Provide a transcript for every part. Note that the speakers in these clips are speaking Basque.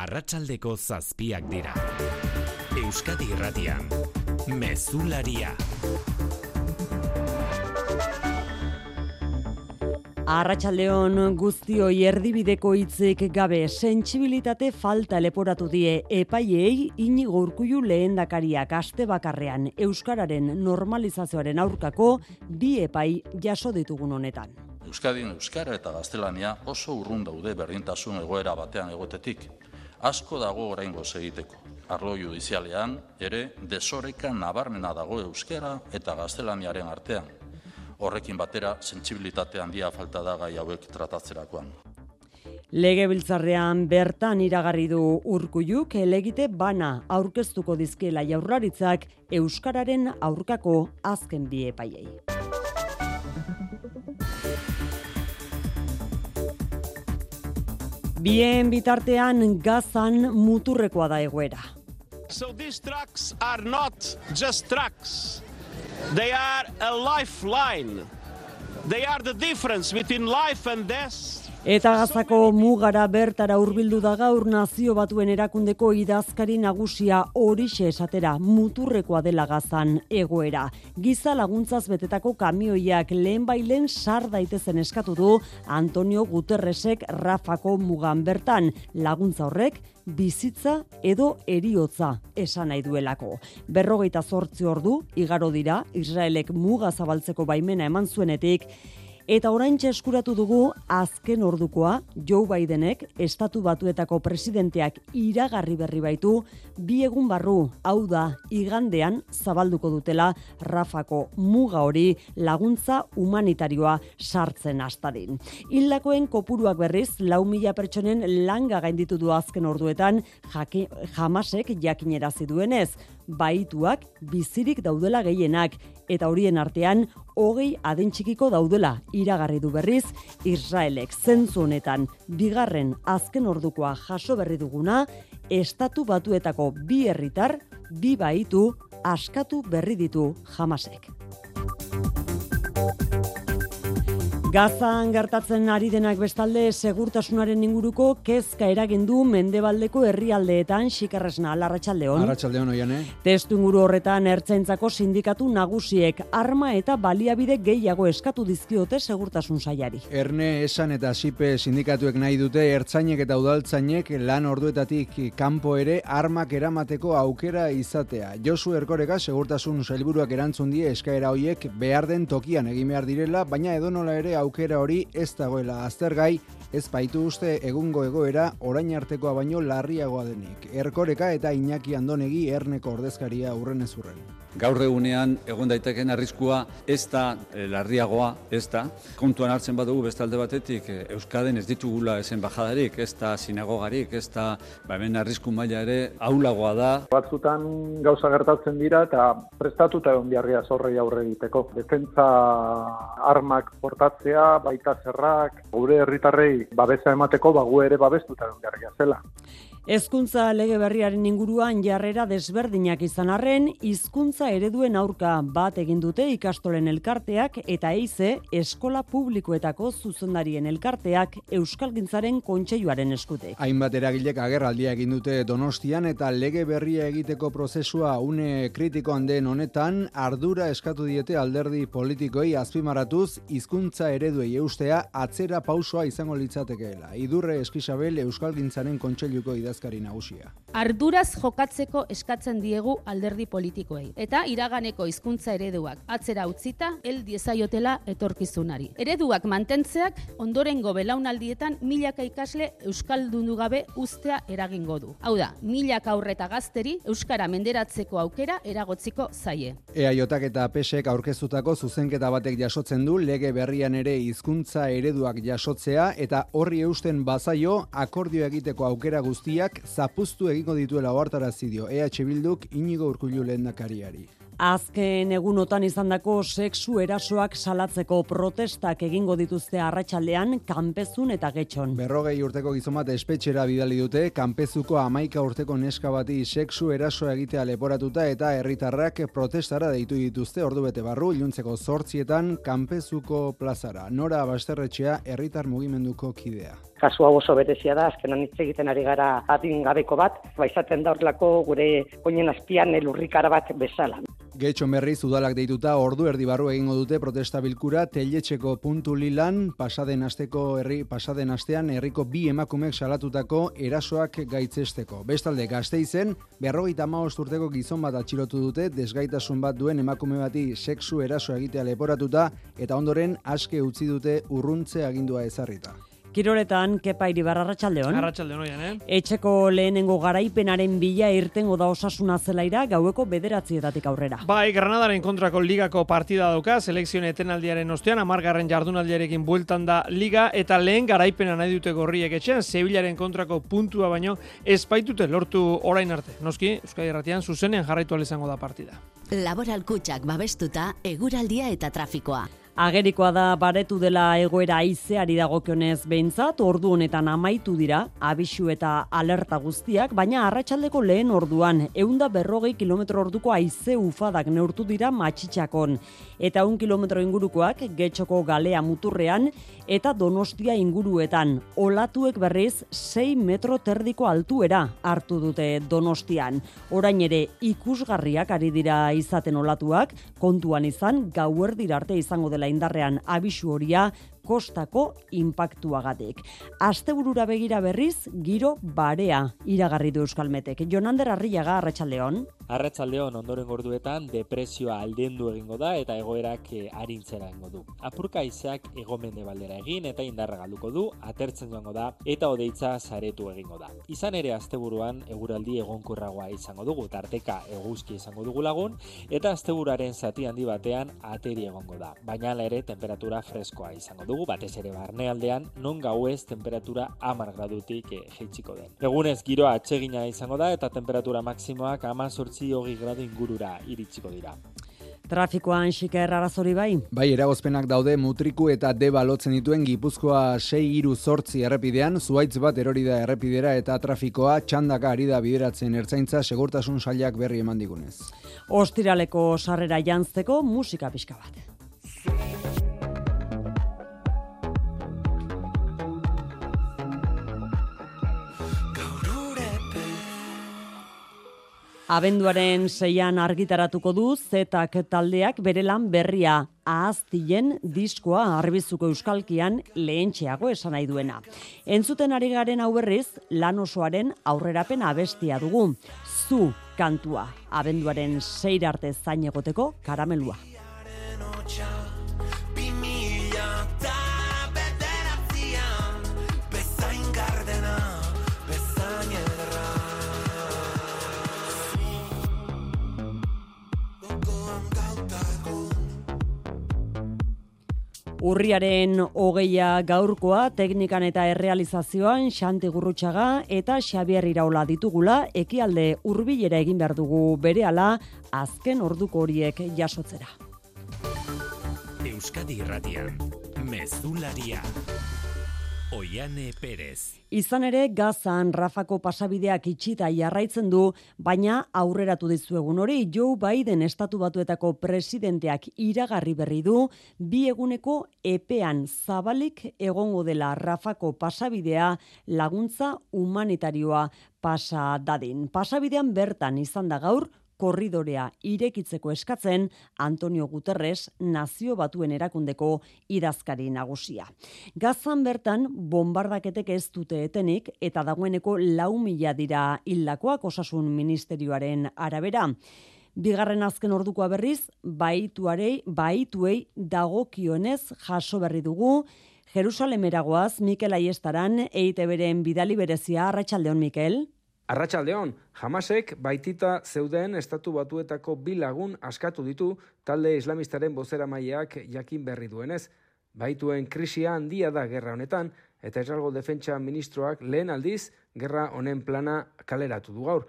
Arratsaldeko zazpiak dira. Euskadi Irratian. Mezularia. Arratsaldeon guztioi erdibideko hitzik gabe sentsibilitate falta leporatu die epaiei Inigo Urkullu lehendakariak aste bakarrean euskararen normalizazioaren aurkako bi epai jaso ditugun honetan. Euskadin euskara eta gaztelania oso urrun daude berdintasun egoera batean egotetik. Asko dago oraingo egiteko. Arlo judizialean ere desoreka nabarmena dago euskara eta gaztelaniaren artean. Horrekin batera sentsibilitate handia falta da gai hauek tratatzerakoan. Legebiltzarrean bertan iragarri du urkulluk elegite bana aurkeztuko dizkiela jaurlaritzak euskararen aurkako azken bi epaiei. Bien bitartean gazan muturrekoa da egoera. So these trucks are not just trucks. They are a lifeline. They are the difference between life and death. Eta gazako mugara bertara hurbildu da gaur nazio batuen erakundeko idazkari nagusia horixe esatera muturrekoa dela gazan egoera. Giza laguntzaz betetako kamioiak lehen bailen sar daitezen eskatu du Antonio Guterresek Rafako mugan bertan laguntza horrek bizitza edo eriotza esan nahi duelako. Berrogeita zortzi ordu, igaro dira, Israelek muga zabaltzeko baimena eman zuenetik, Eta orain eskuratu dugu azken ordukoa Joe Bidenek estatu batuetako presidenteak iragarri berri baitu bi egun barru, hau da, igandean zabalduko dutela Rafako muga hori laguntza humanitarioa sartzen hastadin. Hildakoen kopuruak berriz, lau mila pertsonen langa gainditu du azken orduetan jake, jamasek jakinerazi duenez, baituak bizirik daudela gehienak eta horien artean hogei adentxikiko daudela iragarri du berriz Israelek zentzu honetan bigarren azken ordukoa jaso berri duguna estatu batuetako bi herritar bi baitu askatu berri ditu jamasek. Gazan gertatzen ari denak bestalde segurtasunaren inguruko kezka eragin du mendebaldeko herrialdeetan xikarresna larratsaldeon. Arratsaldeon oian, eh? Testu inguru horretan ertzaintzako sindikatu nagusiek arma eta baliabide gehiago eskatu dizkiote segurtasun sailari. Erne esan eta sipe sindikatuek nahi dute ertzainek eta udaltzainek lan orduetatik kanpo ere armak eramateko aukera izatea. Josu Erkoreka segurtasun sailburuak erantzun die eskaera hoiek behar den tokian egin behar direla, baina edonola ere aukera hori ez dagoela aztergai, ez baitu uste egungo egoera orain artekoa baino larriagoa denik. Erkoreka eta Iñaki Andonegi erneko ordezkaria urren ez urren. Gaur egunean egon daiteken arriskua ez da e, larriagoa, ez da. Kontuan hartzen badugu bestalde batetik e, Euskaden ez ditugula esen bajadarik, ez da sinagogarik, ez da ba, hemen arrisku maila ere aulagoa da. Batzutan gauza gertatzen dira eta prestatuta egon biharria zorrei aurre egiteko. Defentza armak portatzea, baita zerrak, gure herritarrei babesa emateko bagu ere babestuta egon biharria zela. Hezkuntza lege berriaren inguruan jarrera desberdinak izan arren, hizkuntza ereduen aurka bat egin dute ikastolen elkarteak eta eize eskola publikoetako zuzendarien elkarteak Euskalgintzaren kontseiluaren eskute. Hainbat eragilek agerraldia egin dute Donostian eta lege berria egiteko prozesua une kritikoan den honetan ardura eskatu diete alderdi politikoi azpimaratuz hizkuntza ereduei eustea atzera pausoa izango litzatekeela. Idurre Eskisabel Euskalgintzaren kontseiluko idazkari nagusia. Arduraz jokatzeko eskatzen diegu alderdi politikoei eta iraganeko hizkuntza ereduak atzera utzita hel diezaiotela etorkizunari. Ereduak mantentzeak ondorengo belaunaldietan milaka ikasle euskaldundu gabe ustea eragingo du. Hau da, milaka aurreta gazteri euskara menderatzeko aukera eragotziko zaie. EAJak eta PSek aurkeztutako zuzenketa batek jasotzen du lege berrian ere hizkuntza ereduak jasotzea eta horri eusten bazaio akordio egiteko aukera guztiak zapuztu egingo dituela ohartarazi dio EH Bilduk Inigo Urkullu lehendakariari. Azken egunotan izandako sexu erasoak salatzeko protestak egingo dituzte arratsaldean kanpezun eta getxon. Berrogei urteko gizon bat espetxera bidali dute, kanpezuko amaika urteko neska bati sexu erasoa egitea leporatuta eta herritarrak protestara deitu dituzte ordu bete barru, iluntzeko zortzietan kanpezuko plazara. Nora Basterretxea herritar mugimenduko kidea kasu hau oso berezia da, azkenan hitz egiten ari gara adin gabeko bat, baizaten da horrelako gure oinen azpian elurrikara bat bezala. Getxo berriz udalak deituta ordu erdi barru egingo dute protesta bilkura teletxeko puntu lilan pasaden asteko herri pasaden astean herriko bi emakumek salatutako erasoak gaitzesteko. Bestalde berrogeita hamabost urteko gizon bat atxilotu dute desgaitasun bat duen emakume bati sexu eraso egitea leporatuta eta ondoren aske utzi dute urruntze agindua ezarrita. Kiroletan, kepa iribar, arratxaldeon. Arratxaldeon, oian, eh? Etxeko lehenengo garaipenaren bila irtengo da osasuna zelaira gaueko bederatzietatik aurrera. Bai, Granadaren kontrako ligako partida dauka, selekzion etenaldiaren ostean, amargarren jardunaldiarekin bueltan da liga, eta lehen garaipena nahi dute gorriek etxean, Sevillaren kontrako puntua baino, espaitute lortu orain arte. Noski, Euskadi Erratian, zuzenean jarraitu izango da partida. Laboral kutsak babestuta, eguraldia eta trafikoa. Agerikoa da baretu dela egoera aizeari dagokionez behintzat, ordu honetan amaitu dira, abisu eta alerta guztiak, baina arratsaldeko lehen orduan, eunda berrogei kilometro orduko aize ufadak neurtu dira matxitxakon, eta un kilometro ingurukoak getxoko galea muturrean, eta donostia inguruetan, olatuek berriz 6 metro terdiko altuera hartu dute donostian. Orain ere ikusgarriak ari dira izaten olatuak, kontuan izan, gauer arte izango dela indarrean abisu horia kostako inpaktuagatik. Asteburura begira berriz, giro barea iragarri du Euskalmetek. Jonander Arriaga, Arratxaldeon. Arratxaldeon, ondoren gorduetan, depresioa aldendu egingo da eta egoerak eh, arintzera egingo du. Apurka izak egomende baldera egin eta indarra galduko du, atertzen joango da eta odeitza saretu egingo da. Izan ere asteburuan eguraldi egonkurragoa izango dugu, tarteka eguzki izango dugu lagun, eta asteburaren zati handi batean ateri egongo da. Baina ere temperatura freskoa izango dugu, batez ere barnealdean, non gauez temperatura amar gradutik e, jeitsiko den. Egunez giroa atsegina izango da eta temperatura maksimoak ama sortzi hogi gradu ingurura iritsiko dira. Trafikoan xiker arazori bai? Bai, eragozpenak daude mutriku eta deba lotzen dituen Gipuzkoa 6 iru sortzi errepidean, zuaitz bat erori da errepidera eta trafikoa txandaka ari da bideratzen ertzaintza segurtasun sailak berri eman digunez. Ostiraleko sarrera jantzeko musika pixka bat. Abenduaren seian argitaratuko du zetak taldeak bere lan berria ahaztien diskoa arbizuko euskalkian lehentxeago esan nahi duena. Entzuten ari garen hau lan osoaren aurrerapen abestia dugu. Zu kantua, abenduaren seirarte zain egoteko karamelua. Urriaren hogeia gaurkoa teknikan eta errealizazioan Xanti Gurrutxaga eta Xabier Iraola ditugula ekialde hurbilera egin behar dugu berehala azken orduko horiek jasotzera. Euskadi Irratian, Mezularia. Oiane Perez. Izan ere, gazan Rafako pasabideak itxita jarraitzen du, baina aurreratu dizuegun hori, Joe Biden estatu batuetako presidenteak iragarri berri du, bi eguneko epean zabalik egongo dela Rafako pasabidea laguntza humanitarioa pasa dadin. Pasabidean bertan izan da gaur, korridorea irekitzeko eskatzen Antonio Guterres nazio batuen erakundeko idazkari nagusia. Gazan bertan bombardaketek ez dute etenik eta dagoeneko lau mila dira hildakoak osasun ministerioaren arabera. Bigarren azken ordukoa berriz, baituarei, baituei dagokionez jaso berri dugu, Jerusalemeragoaz Mikel Aiestaran, EITB-ren bidali berezia, Arratxaldeon Mikel. Arratxaldeon, jamasek baitita zeuden estatu batuetako bilagun askatu ditu talde islamistaren bozera maileak jakin berri duenez. Baituen krisia handia da gerra honetan, eta esralgo defentsa ministroak lehen aldiz gerra honen plana kaleratu du gaur.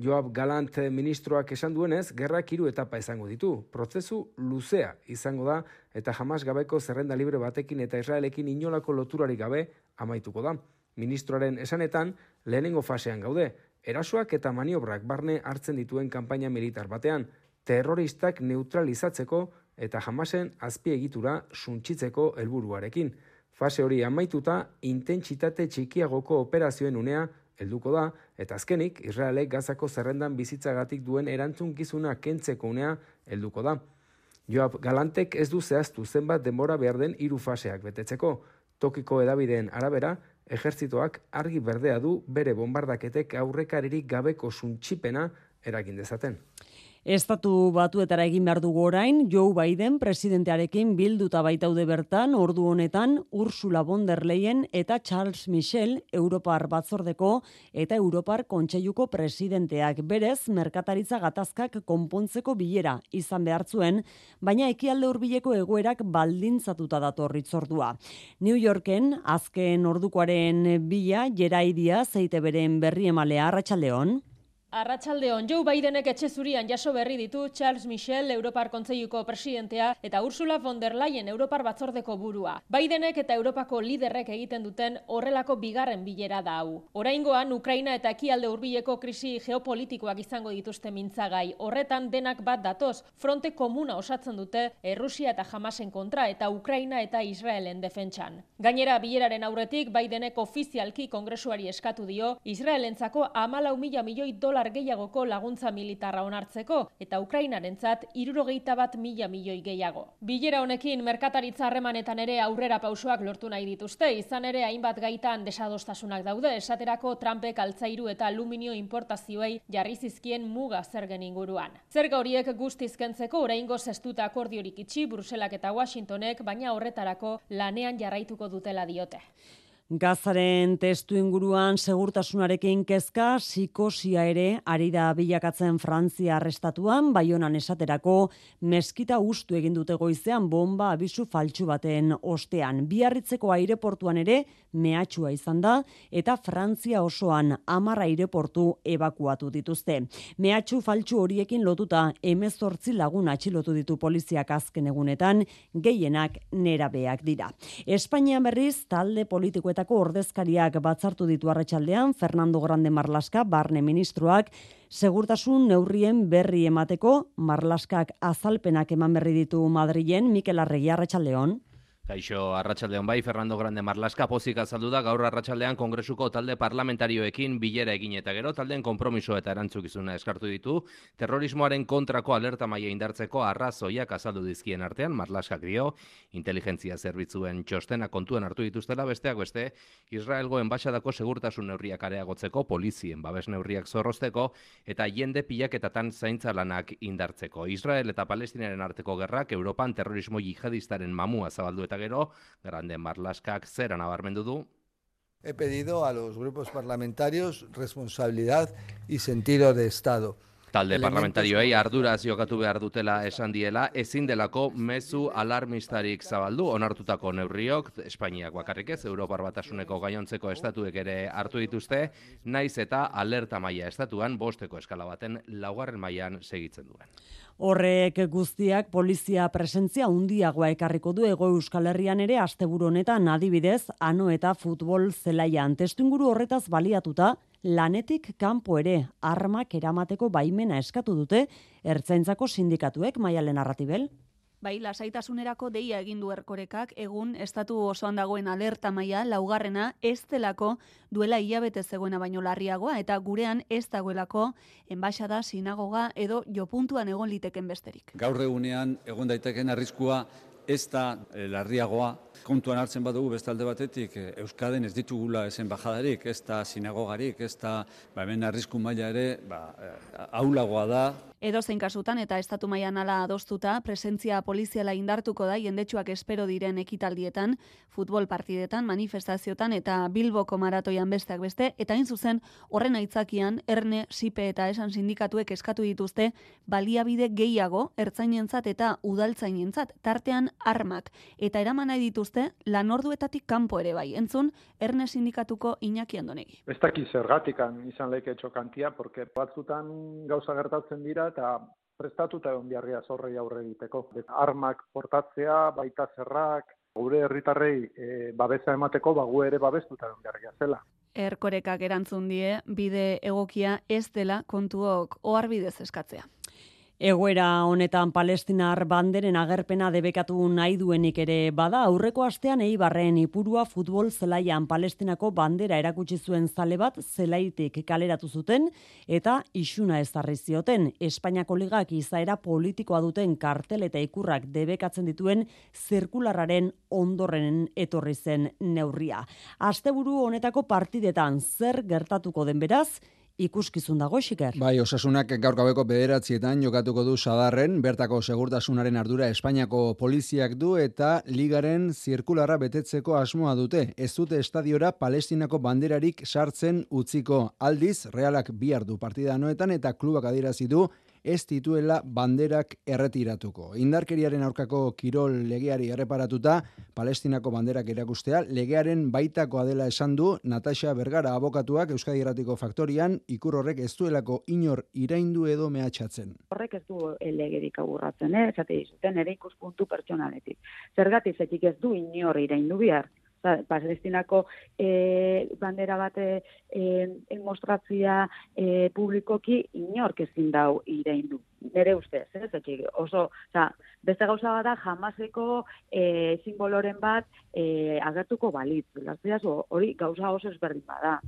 Joab Galant ministroak esan duenez, gerrak hiru etapa izango ditu. Prozesu luzea izango da eta jamas gabeko zerrenda libre batekin eta Israelekin inolako loturarik gabe amaituko da. Ministroaren esanetan, lehenengo fasean gaude, erasoak eta maniobrak barne hartzen dituen kanpaina militar batean, terroristak neutralizatzeko eta jamasen azpiegitura suntsitzeko helburuarekin. Fase hori amaituta, intentsitate txikiagoko operazioen unea helduko da, eta azkenik, Israelek gazako zerrendan bizitzagatik duen erantzunkizuna kentzeko unea helduko da. Joab Galantek ez du zehaztu zenbat denbora behar den hiru faseak betetzeko. Tokiko edabideen arabera, ejertzitoak argi berdea du bere bombardaketek aurrekaririk gabeko suntxipena eragin dezaten. Estatu batuetara egin behar dugu orain, Joe Biden presidentearekin bilduta baitaude bertan, ordu honetan Ursula von der Leyen eta Charles Michel Europar batzordeko eta Europar kontseiluko presidenteak berez merkataritza gatazkak konpontzeko bilera izan behar zuen, baina ekialde hurbileko egoerak baldintzatuta datorritzordua. New Yorken azken ordukoaren bila jeraidia zeite beren berri emalea arratsaldeon. Arratsaldeon Joe Bidenek etxe zurian jaso berri ditu Charles Michel Europar Kontseiluko presidentea eta Ursula von der Leyen Europar batzordeko burua. Bidenek eta Europako liderrek egiten duten horrelako bigarren bilera da hau. Oraingoan Ukraina eta ekialde hurbileko krisi geopolitikoak izango dituzte mintzagai. Horretan denak bat datoz, fronte komuna osatzen dute Errusia eta Hamasen kontra eta Ukraina eta Israelen defentsan. Gainera bileraren aurretik Bidenek ofizialki kongresuari eskatu dio Israelentzako 14 milioi dolar dolar gehiagoko laguntza militarra onartzeko eta Ukrainarentzat irurogeita bat mila milioi gehiago. Bilera honekin merkataritza harremanetan ere aurrera pausoak lortu nahi dituzte, izan ere hainbat gaitan desadostasunak daude, esaterako Trumpek altzairu eta aluminio importazioei jarri zizkien muga zergen inguruan. Zerga horiek guztizkentzeko oraingo zestuta akordiorik itxi Bruselak eta Washingtonek, baina horretarako lanean jarraituko dutela diote. Gazaren testu inguruan segurtasunarekin kezka, psikosia ere ari da bilakatzen Frantzia arrestatuan, baionan esaterako meskita ustu egin dute goizean bomba abisu faltsu baten ostean. Biarritzeko aireportuan ere mehatxua izan da eta Frantzia osoan amara aireportu ebakuatu dituzte. Mehatxu faltsu horiekin lotuta emezortzi lagun atxilotu ditu poliziak azken egunetan, gehienak nerabeak dira. Espainian berriz talde politiko Estatuetako ordezkariak batzartu ditu arratsaldean Fernando Grande Marlaska barne ministroak segurtasun neurrien berri emateko Marlaskak azalpenak eman berri ditu Madrilen Mikel Arregi arratsaldeon Kaixo, arratsaldean bai, Fernando Grande Marlaska pozik azaldu da, gaur arratsaldean kongresuko talde parlamentarioekin bilera egin eta gero, taldeen kompromiso eta erantzukizuna eskartu ditu, terrorismoaren kontrako alerta maia indartzeko arrazoiak azaldu dizkien artean, Marlaskak dio, inteligentzia zerbitzuen txostena kontuan hartu dituztela, besteak beste, Israelgo enbaixadako segurtasun neurriak areagotzeko, polizien babes neurriak zorrozteko, eta jende pilaketatan zaintza lanak indartzeko. Israel eta Palestinaren arteko gerrak, Europan terrorismo jihadistaren mamua zabaldu eta gero, Grande Marlaskak zera. He pedido a los grupos parlamentarios responsabilidad y sentido de Estado. Talde parlamentarioei arduraz jokatu behar dutela esan diela, ezin delako mezu alarmistarik zabaldu, onartutako neurriok, Espainiak bakarrik ez, Europar batasuneko gaiontzeko estatuek ere hartu dituzte, naiz eta alerta maila estatuan, bosteko eskala baten laugarren mailan segitzen duen. Horrek guztiak polizia presentzia handiagoa ekarriko du ego Euskal Herrian ere asteburu honetan. Adibidez ano eta futbol zelaian testuinguru horretaz baliatuta lanetik kanpo ere armak eramateko baimena eskatu dute ertzaintzako sindikatuek maialen narratibel. Bai, lasaitasunerako deia egin du erkorekak, egun estatu osoan dagoen alerta maila laugarrena ez delako duela hilabete zegoena baino larriagoa eta gurean ez dagoelako enbaixada, sinagoga edo jopuntuan egon liteken besterik. Gaur egunean egon daiteken arriskua ez da eh, larriagoa. Kontuan hartzen badugu bestalde batetik eh, Euskaden ez ditugula esen bajadarik, ez da sinagogarik, ez da ba, hemen arrisku maila ere ba, eh, aulagoa da. Edo zein kasutan eta estatu mailan ala adostuta, presentzia poliziala indartuko da jendetsuak espero diren ekitaldietan, futbol partidetan, manifestaziotan eta Bilboko maratoian besteak beste, eta hain zuzen horren aitzakian Erne, Sipe eta Esan sindikatuek eskatu dituzte baliabide gehiago ertzainentzat eta udaltzainentzat tartean armak. Eta eraman nahi dituzte lanorduetatik kanpo ere bai. Entzun Erne sindikatuko Iñaki Andonegi. Ez daki zergatikan izan leke txokantia, porque batzutan gauza gertatzen dira eta prestatuta egon biharria zorrei aurre egiteko. Armak portatzea, baita zerrak, gure herritarrei e, babesa emateko, ba, gu ere babestuta egon biharria zela. Erkorekak erantzun die, bide egokia ez dela kontuok oharbidez eskatzea. Egoera honetan palestinar banderen agerpena debekatu nahi duenik ere bada, aurreko astean eibarren ipurua futbol zelaian palestinako bandera erakutsi zuen zale bat zelaitik kaleratu zuten eta isuna ezarri zioten. Espainiako ligak izaera politikoa duten kartel eta ikurrak debekatzen dituen zirkularraren ondorren etorri zen neurria. Asteburu honetako partidetan zer gertatuko den beraz, ikuskizun dago xiker. Bai, osasunak gaur gabeko bederatzietan jokatuko du sadarren, bertako segurtasunaren ardura Espainiako poliziak du eta ligaren zirkularra betetzeko asmoa dute. Ez dute estadiora palestinako banderarik sartzen utziko aldiz, realak bihar du partida noetan eta klubak adirazi du ez dituela banderak erretiratuko. Indarkeriaren aurkako kirol legeari erreparatuta, Palestinako banderak erakustea, legearen baitakoa dela esan du Natasha Bergara abokatuak Euskadi Erratiko Faktorian, ikur horrek ez duelako inor iraindu edo mehatxatzen. Horrek ez du legerik aburratzen, eh? esate dizuten, ere ikuspuntu pertsonaletik. Zergatik zetik ez du inor iraindu bihar, Palestinako e, bandera bate e, mostratzia e, publikoki inork ezin dau ireindu. Nere ustez, ez? oso, oza, beste gauza bada jamaseko e, simboloren bat e, agertuko balitz. Hori gauza oso ezberdin bada.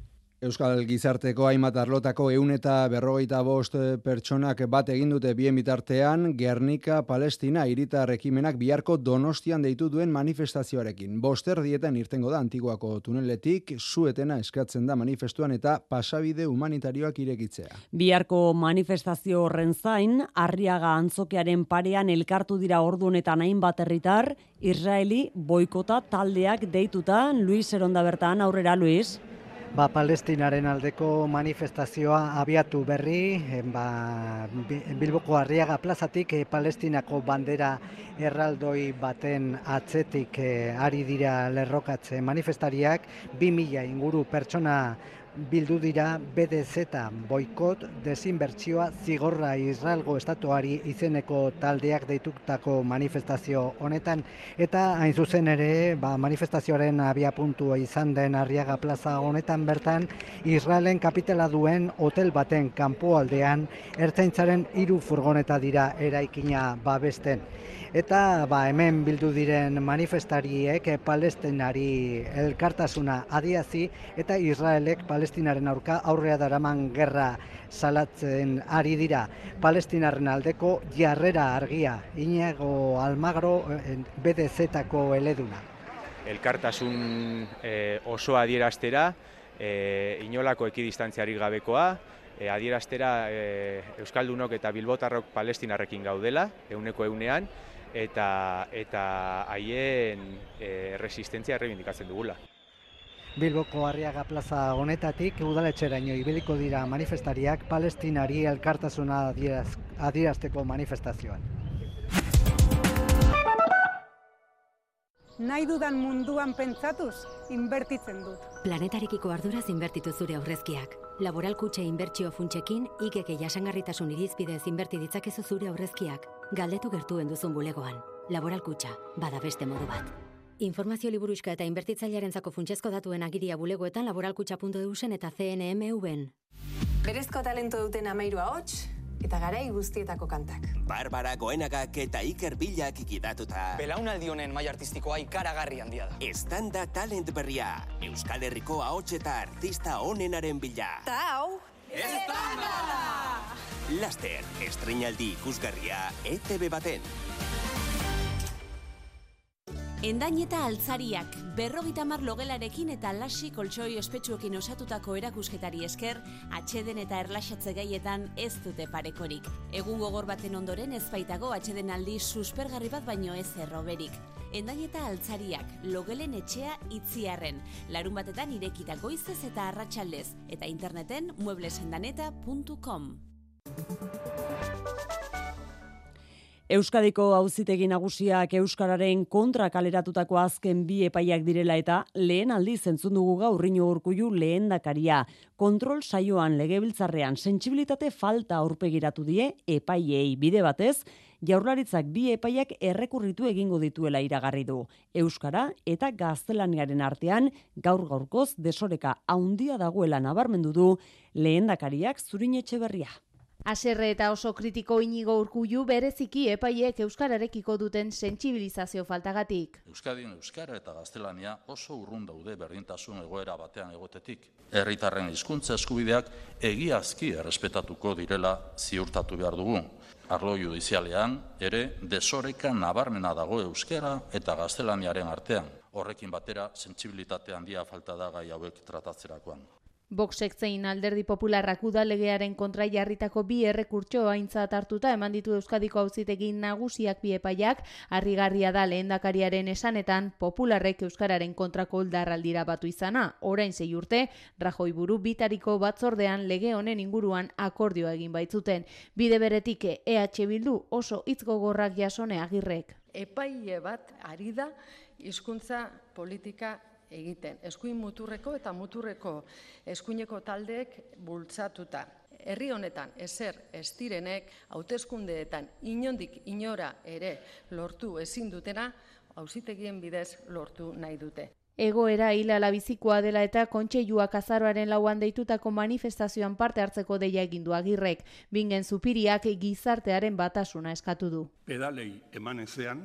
Euskal Gizarteko hainbat arlotako eun eta berrogeita bost eh, pertsonak bat egin dute bien bitartean, Gernika, Palestina, irita rekimenak biharko donostian deitu duen manifestazioarekin. Boster dietan irtengo da antiguako tuneletik, zuetena eskatzen da manifestuan eta pasabide humanitarioak irekitzea. Biharko manifestazio horren zain, arriaga antzokearen parean elkartu dira ordu honetan hainbat herritar, Israeli boikota taldeak deituta, Luis Eronda bertan, aurrera Luis ba, palestinaren aldeko manifestazioa abiatu berri, eh, ba, Bilboko Arriaga plazatik e, palestinako bandera erraldoi baten atzetik e, ari dira lerrokatze manifestariak, 2000 inguru pertsona bildu dira BDZ boikot desinbertsioa zigorra Israelgo estatuari izeneko taldeak deitutako manifestazio honetan. Eta hain zuzen ere ba, manifestazioaren abia puntua izan den Arriaga Plaza honetan bertan Israelen kapitela duen hotel baten kanpoaldean ertzaintzaren hiru furgoneta dira eraikina babesten eta ba, hemen bildu diren manifestariek palestinari elkartasuna adiazi eta Israelek palestinaren aurka aurrea daraman gerra salatzen ari dira palestinaren aldeko jarrera argia Iniego Almagro BDZ-tako eleduna. Elkartasun e, oso adieraztera, e, inolako ekidistantziari gabekoa, e, adieraztera e, Euskaldunok eta Bilbotarrok palestinarrekin gaudela, euneko eunean, eta eta haien e, resistentzia errebindikatzen dugula. Bilboko Arriaga Plaza honetatik udaletxeraino ibiliko dira manifestariak Palestinari elkartasuna adierazteko manifestazioan. Nahi dudan munduan pentsatuz, inbertitzen dut. Planetarekiko arduraz inbertitu zure aurrezkiak. Laboral kutxe inbertsio funtsekin, ikeke jasangarritasun irizpidez inberti ditzakezu zure aurrezkiak. Galdetu gertuen duzun bulegoan. Laboral kutxa, bada beste modu bat. Informazio liburuxka eta inbertitzailearen zako funtsezko datuen agiria bulegoetan laboralkutxa.eusen eta CNMV-en. Berezko talento duten amairua hots, eta garai guztietako kantak. Barbara Goenagak eta Iker Bilak ikidatuta. Belaunaldi honen mai artistikoa ikaragarri handia da. Estanda talent berria. Euskal Herriko ahots eta artista onenaren bila. Ta hau, Estanda! Laster, estrenaldi ikusgarria ETV baten. Endain eta altzariak, berrogita mar logelarekin eta lasi koltsoi ospetsuekin osatutako erakusketari esker, atxeden eta erlaxatze gaietan ez dute parekorik. Egun gogor baten ondoren ez baitago atxeden aldi suspergarri bat baino ez erroberik. Endain eta altzariak, logelen etxea itziarren, larun batetan irekita goizez eta arratsaldez eta interneten mueblesendaneta.com. Euskadiko auzitegi nagusiak euskararen kontra kaleratutako azken bi epaiak direla eta lehen aldiz entzun dugu gaur Rino Urkullu lehendakaria. Kontrol saioan legebiltzarrean sentsibilitate falta aurpegiratu die epaiei bide batez, jaurlaritzak bi epaiak errekurritu egingo dituela iragarri du. Euskara eta gaztelaniaren artean gaur gaurkoz desoreka haundia dagoela nabarmendu du lehendakariak zurin etxeberria. Aserre eta oso kritiko inigo urkullu bereziki epaiek euskararekiko duten sentsibilizazio faltagatik. Euskadin euskara eta gaztelania oso urrun daude berdintasun egoera batean egotetik. Herritarren hizkuntza eskubideak egiazki errespetatuko direla ziurtatu behar dugu. Arlo judizialean ere desoreka nabarmena dago euskara eta gaztelaniaren artean. Horrekin batera sentsibilitate handia falta da gai hauek tratatzerakoan. Boxek zein alderdi popularrak udalegearen kontra jarritako bi errekurtso aintzat hartuta eman ditu Euskadiko auzitegin nagusiak bi epaiak, harrigarria da lehendakariaren esanetan popularrek Euskararen kontrako uldarraldira batu izana. Orain zei urte, Rajoi buru bitariko batzordean lege honen inguruan akordioa egin baitzuten. Bide beretik EH Bildu oso hitz gogorrak jasone agirrek. Epaile bat ari da hizkuntza politika egiten. Eskuin muturreko eta muturreko eskuineko taldeek bultzatuta. Herri honetan ezer ez direnek hauteskundeetan inondik inora ere lortu ezin dutena auzitegien bidez lortu nahi dute. Egoera hilala bizikoa dela eta kontseiluak azaroaren lauan deitutako manifestazioan parte hartzeko deia egindu agirrek. Bingen zupiriak gizartearen batasuna eskatu du. Pedalei eman ezean,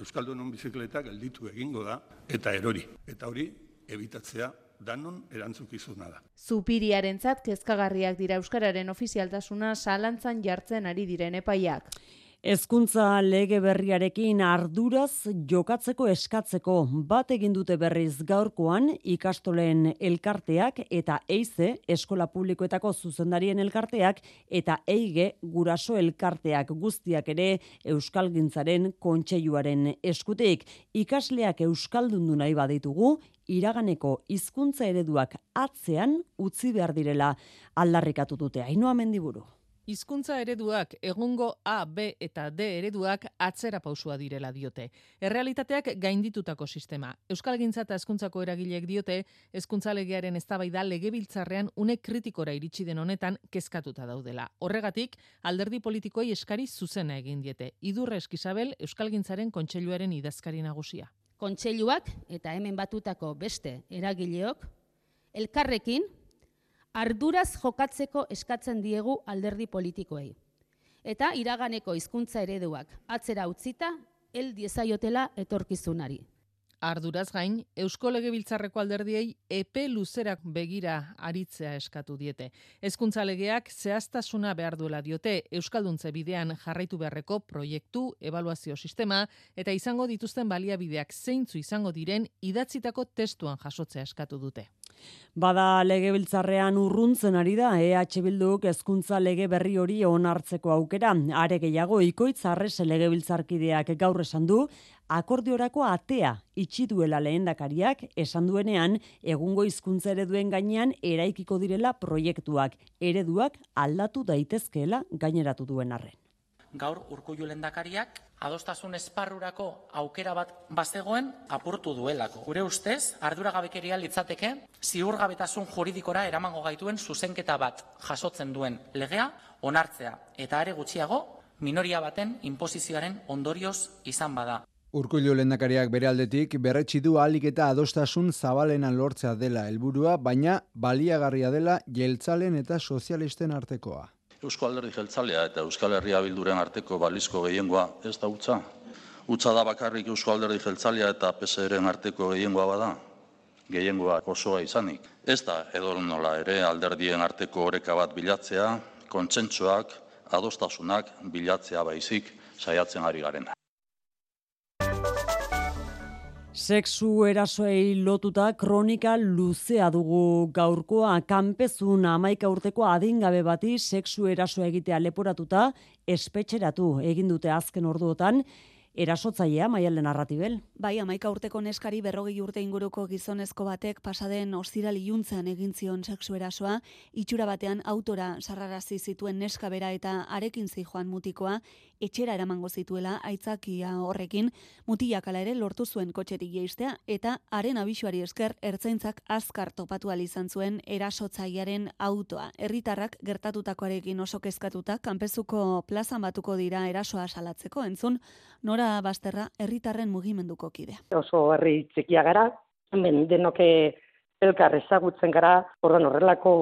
Euskaldunon bizikleta gelditu egingo da eta erori. Eta hori, ebitatzea danon erantzukizuna da. Zupiriarentzat kezkagarriak dira Euskararen ofizialtasuna salantzan jartzen ari diren epaiak. Hezkuntza lege berriarekin arduraz jokatzeko eskatzeko. Bat egin dute berriz gaurkoan ikastolen elkarteak eta eize eskola publikoetako zuzendarien elkarteak eta eige guraso elkarteak guztiak ere euskalgintzaren kontseiluaren eskutik. Ikasleak euskaldundu nahi baditugu iraganeko hizkuntza ereduak atzean utzi behar direla. Aldarrikatu dute ainoa mendiburu Hizkuntza ereduak egungo A, B eta D ereduak atzera pausua direla diote. Errealitateak gainditutako sistema. Euskal Gintza eta Hezkuntzako eragileek diote, hezkuntza legearen eztabaida legebiltzarrean une kritikora iritsi den honetan kezkatuta daudela. Horregatik, alderdi politikoi eskari zuzena egin diete. Idurre Eskisabel Euskal Gintzaren kontseiluaren idazkari nagusia. Kontseiluak eta hemen batutako beste eragileok elkarrekin arduraz jokatzeko eskatzen diegu alderdi politikoei. Eta iraganeko hizkuntza ereduak atzera utzita el diezaiotela etorkizunari. Arduraz gain, Eusko Legebiltzarreko alderdiei epe luzerak begira aritzea eskatu diete. Hezkuntza legeak zehaztasuna behar duela diote Euskalduntze bidean jarraitu beharreko proiektu, evaluazio sistema eta izango dituzten baliabideak zeintzu izango diren idatzitako testuan jasotzea eskatu dute. Bada legebiltzarrean urruntzen ari da EH Bilduk hezkuntza lege berri hori onartzeko aukera. Are gehiago ikoitz arres legebiltzarkideak gaur esan du akordiorako atea itxi duela lehendakariak esan duenean egungo hizkuntza ereduen gainean eraikiko direla proiektuak ereduak aldatu daitezkeela gaineratu duen arren gaur urkullu lendakariak adostasun esparrurako aukera bat bazegoen apurtu duelako. Gure ustez, arduragabekeria litzateke ziurgabetasun juridikora eramango gaituen zuzenketa bat jasotzen duen legea onartzea eta are gutxiago minoria baten inposizioaren ondorioz izan bada. Urkullu lendakariak bere aldetik berretsi du alik eta adostasun zabalenan lortzea dela helburua, baina baliagarria dela jeltzalen eta sozialisten artekoa. Eusko Alderdi Jeltzalea eta Euskal Herria Bilduren arteko balizko gehiengoa ez da utza. Utza da bakarrik Eusko Alderdi Jeltzalea eta PSR-en arteko gehiengoa bada. Gehiengoa osoa izanik. Ez da edor nola ere alderdien arteko oreka bat bilatzea, kontsentsuak, adostasunak bilatzea baizik saiatzen ari garena. Sexu erasoei lotuta kronika luzea dugu gaurkoa. Kanpezun amaika urteko adingabe bati sexu eraso egitea leporatuta espetxeratu egin dute azken orduotan. Erasotzailea Maialen Arratibel. Bai, amaika urteko neskari berrogei urte inguruko gizonezko batek pasaden ostiral iluntzean egin zion sexu erasoa, itxura batean autora sarrarazi zituen neska bera eta arekin joan mutikoa, etxera eramango zituela aitzakia horrekin, mutilak ala ere lortu zuen kotxetik jeistea, eta haren abisuari esker ertzaintzak azkar topatu izan zuen erasotzailearen autoa. Herritarrak gertatutakoarekin oso kezkatuta, kanpezuko plazan batuko dira erasoa salatzeko, entzun, nora Basterra herritarren mugimenduko kidea. Oso herri txikia gara, hemen denoke elkar ezagutzen gara, ordan horrelako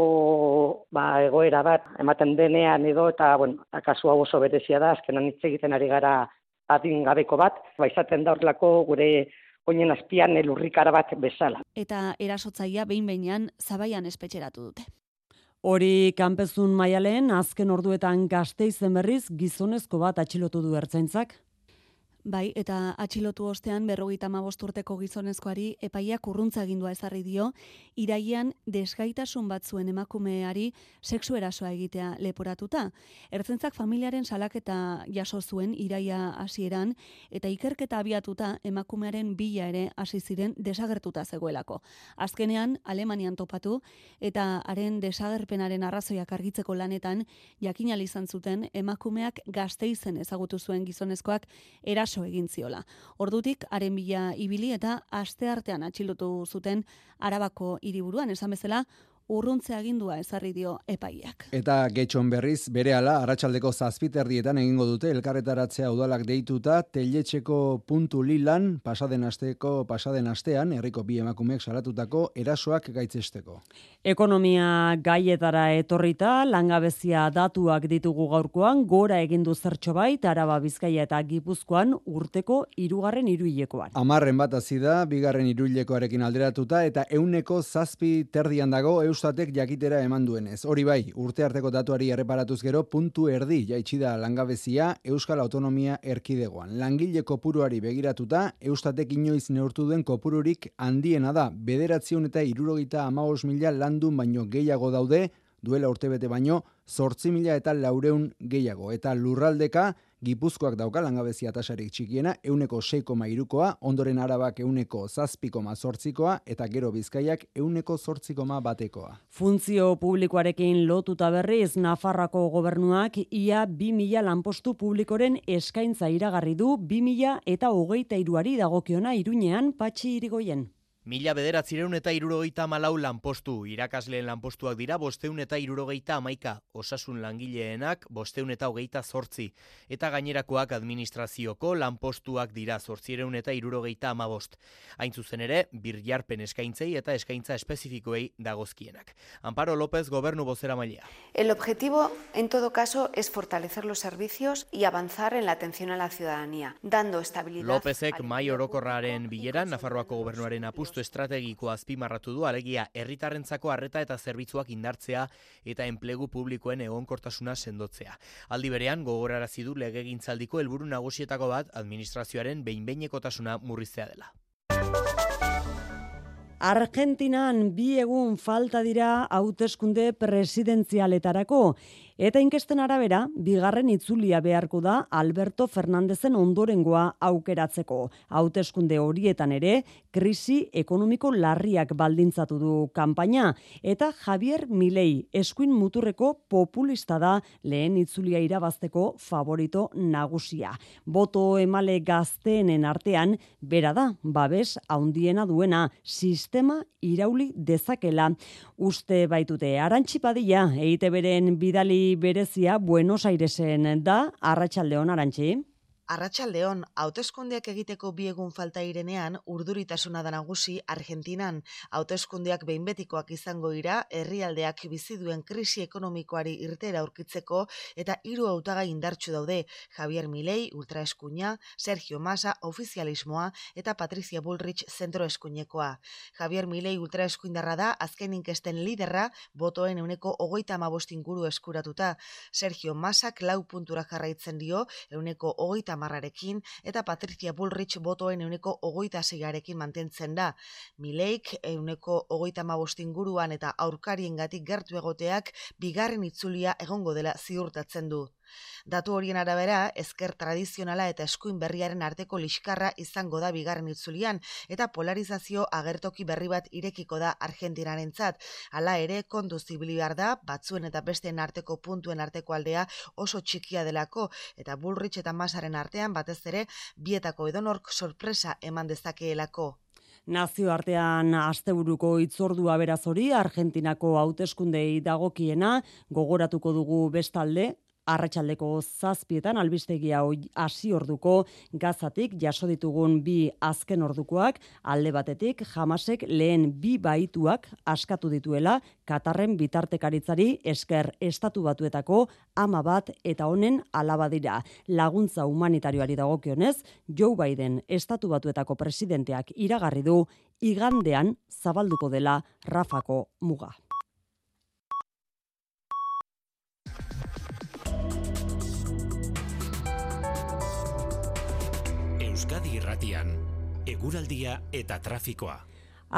ba, egoera bat ematen denean edo eta bueno, kasu hau oso berezia da, azkenan hitz egiten ari gara adin gabeko bat, ba izaten da horrelako gure oinen azpian elurrikara bat bezala. Eta erasotzaia behin behinean zabaian espetxeratu dute. Hori kanpezun maialen azken orduetan gazteizen berriz gizonezko bat atxilotu du ertzaintzak. Bai, eta atxilotu ostean berrogeita urteko gizonezkoari epaiak urruntza egindua ezarri dio, iraian desgaitasun batzuen emakumeari sexu erasoa egitea leporatuta. Ertzentzak familiaren salaketa jaso zuen iraia hasieran eta ikerketa abiatuta emakumearen bila ere hasi ziren desagertuta zegoelako. Azkenean Alemanian topatu eta haren desagerpenaren arrazoiak argitzeko lanetan jakinal izan zuten emakumeak gazteizen ezagutu zuen gizonezkoak eraso egin ziola. Ordutik, haren bila ibili eta aste artean atxilotu zuten Arabako hiriburuan esan bezala, urruntze agindua ezarri dio epaiak. Eta getxon berriz, bere ala, arratsaldeko zazpiterdietan egingo dute, elkarretaratzea udalak deituta, teletxeko puntu lilan, pasaden asteko, pasaden astean, herriko bi emakumeek salatutako erasoak gaitzesteko. Ekonomia gaietara etorrita, langabezia datuak ditugu gaurkoan, gora egindu zertxo bait, araba bizkaia eta gipuzkoan urteko irugarren iruilekoan. Amarren bat azida, bigarren iruilekoarekin alderatuta, eta euneko zazpi terdian dago, Eustatek jakitera eman duenez. Hori bai, urte arteko datuari erreparatuz gero, puntu erdi jaitsi da langabezia Euskal Autonomia erkidegoan. Langile kopuruari begiratuta, Eustatek inoiz neurtu den kopururik handiena da. Bederatzion eta irurogeita amaos mila landun baino gehiago daude, duela urtebete baino, zortzi mila eta laureun gehiago. Eta lurraldeka, Gipuzkoak dauka langabezia tasarik txikiena, euneko 6,irukoa, ondoren arabak euneko zazpikoma sortzikoa, eta gero bizkaiak euneko sortzikoma batekoa. Funtzio publikoarekin lotuta berriz, Nafarrako gobernuak ia 2000 lanpostu publikoren eskaintza iragarri du 2000 eta hogeita iruari dagokiona irunean patxi irigoien. Mila bederatzireun eta irurogeita malau lanpostu, irakasleen lanpostuak dira bosteun eta irurogeita amaika, osasun langileenak bosteun eta hogeita zortzi, eta gainerakoak administrazioko lanpostuak dira zortzireun eta irurogeita amabost. Hain zuzen ere, bir jarpen eskaintzei eta eskaintza espezifikoei dagozkienak. Amparo López, gobernu bozera mailea. El objetivo, en todo caso, es fortalecer los servicios y avanzar en la atención a la ciudadanía, dando estabilidad... Lópezek mai orokorraren bileran, Nafarroako gobernuaren apustu estrategiko azpimarratu du alegia herritarrentzako harreta eta zerbitzuak indartzea eta enplegu publikoen egonkortasuna sendotzea. Aldi berean gogorarazi du legegintzaldiko helburu nagusietako bat administrazioaren behinbeinekotasuna murriztea dela. Argentinan bi egun falta dira hauteskunde presidentzialetarako Eta inkesten arabera, bigarren itzulia beharko da Alberto Fernandezen ondorengoa aukeratzeko. Hauteskunde horietan ere, krisi ekonomiko larriak baldintzatu du kanpaina. Eta Javier Milei, eskuin muturreko populista da lehen itzulia irabazteko favorito nagusia. Boto emale gazteenen artean, bera da, babes haundiena duena, sistema irauli dezakela. Uste baitute, arantxipadilla, eite beren bidali berezia Buenos Airesen da, arratsaldeon arantzi. Arratxaldeon, hauteskundeak egiteko biegun falta irenean, urduritasuna da nagusi Argentinan. Hauteskundeak behinbetikoak izango ira, herrialdeak bizi duen krisi ekonomikoari irtera aurkitzeko eta hiru hautaga indartsu daude, Javier Milei, ultraeskuina, Sergio Massa, ofizialismoa eta Patricia Bullrich, zentro eskuinekoa. Javier Milei ultraeskuindarra da, azken inkesten liderra, botoen euneko ogoita amabostin guru eskuratuta. Sergio Massa, klau puntura jarraitzen dio, euneko ogoita marrarekin eta Patricia Bullrich botoen euneko ogoita zeiarekin mantentzen da. Mileik euneko ogoita mabostin guruan eta aurkarien gatik gertu egoteak bigarren itzulia egongo dela ziurtatzen du. Datu horien arabera, ezker tradizionala eta eskuin berriaren arteko liskarra izango da bigarren itzulian eta polarizazio agertoki berri bat irekiko da Argentinaren zat. Hala ere, kondu zibili behar da, batzuen eta besteen arteko puntuen arteko aldea oso txikia delako eta Bullrich eta Masaren artean batez ere bietako edonork sorpresa eman dezakeelako. Nazio artean asteburuko itzordua beraz hori Argentinako hauteskundei dagokiena gogoratuko dugu bestalde arratsaldeko zazpietan albistegia hasi orduko gazatik jaso ditugun bi azken ordukoak alde batetik jamasek lehen bi baituak askatu dituela Katarren bitartekaritzari esker estatu batuetako ama bat eta honen alaba dira laguntza humanitarioari dagokionez Joe Biden estatu batuetako presidenteak iragarri du igandean zabalduko dela Rafako muga. Euskadi Irratian, eguraldia eta trafikoa.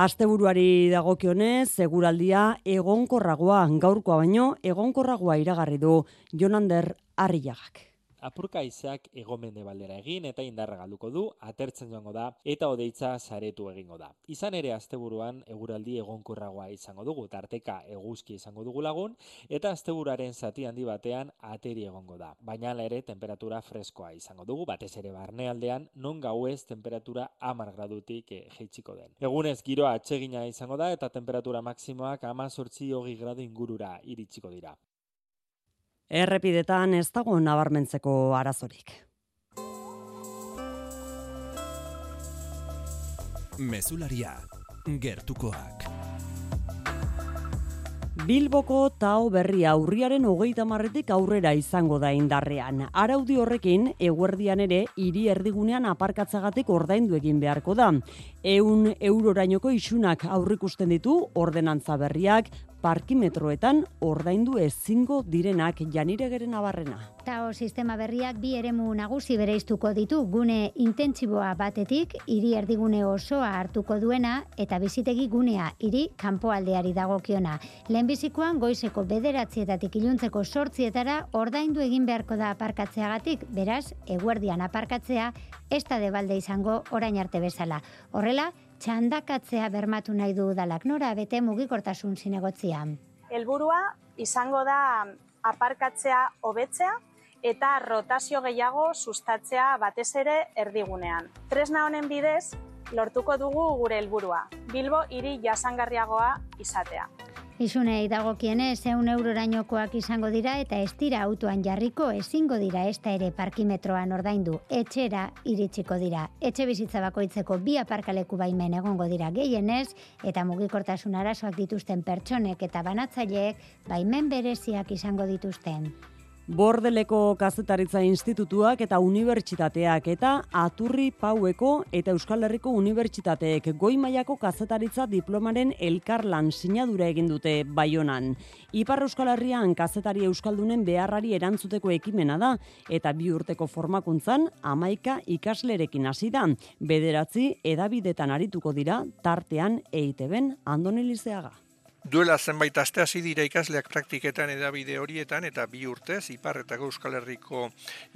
Asteburuari dagokionez, eguraldia egonkorragoa, gaurkoa baino egonkorragoa iragarri du Jonander Arriagak. Apurka izak egomende baldera egin eta indarra galduko du, atertzen joango da eta odeitza saretu egingo da. Izan ere asteburuan eguraldi egonkorragoa izango dugu, tarteka eguzki izango dugu lagun eta asteburaren zati handi batean ateri egongo da. Baina ere temperatura freskoa izango dugu, batez ere barnealdean non gauez temperatura amar gradutik e, jeitsiko den. Egunez giroa atsegina izango da eta temperatura maksimoak ama sortzi hogi gradu ingurura iritsiko dira. Errepidetan ez dago nabarmentzeko arazorik. Mesularia, gertukoak. Bilboko tao berria aurriaren hogeita marretik aurrera izango da indarrean. Araudi horrekin, eguerdian ere, hiri erdigunean aparkatzagatik ordaindu egin beharko da. Eun eurorainoko isunak aurrikusten ditu, ordenantza berriak, parkimetroetan ordaindu ezingo direnak janiregeren abarrena. Tao sistema berriak bi eremu nagusi bereiztuko ditu gune intentsiboa batetik hiri erdigune osoa hartuko duena eta bizitegi gunea hiri kanpoaldeari dagokiona. Lehenbizikoan goizeko bederatzietatik iluntzeko sortzietara ordaindu egin beharko da aparkatzeagatik, beraz, eguerdian aparkatzea ez da debalde izango orain arte bezala. Horrela, txandakatzea bermatu nahi du udalak nora bete mugikortasun zinegotzia. Helburua izango da aparkatzea hobetzea eta rotazio gehiago sustatzea batez ere erdigunean. Tresna honen bidez lortuko dugu gure helburua. Bilbo hiri jasangarriagoa izatea. Izunei dagokienez, eun eurorainokoak izango dira eta ez dira autoan jarriko ezingo dira ez ere parkimetroan ordaindu. Etxera iritsiko dira. Etxe bizitza bakoitzeko bi aparkaleku baimen egongo dira gehienez eta mugikortasun arazoak dituzten pertsonek eta banatzaileek baimen bereziak izango dituzten. Bordeleko Kazetaritza Institutuak eta Unibertsitateak eta Aturri Paueko eta Euskal Herriko Unibertsitateek goi mailako kazetaritza diplomaren elkarlan sinadura egin dute Baionan. Ipar Euskal Herrian kazetari euskaldunen beharrari erantzuteko ekimena da eta bi urteko formakuntzan amaika ikaslerekin hasi da. Bederatzi edabidetan arituko dira tartean EITB-en Andoni Lizeaga. Duela zenbait aste hasi dira ikasleak praktiketan edabide horietan eta bi urtez Ipar eta Euskal Herriko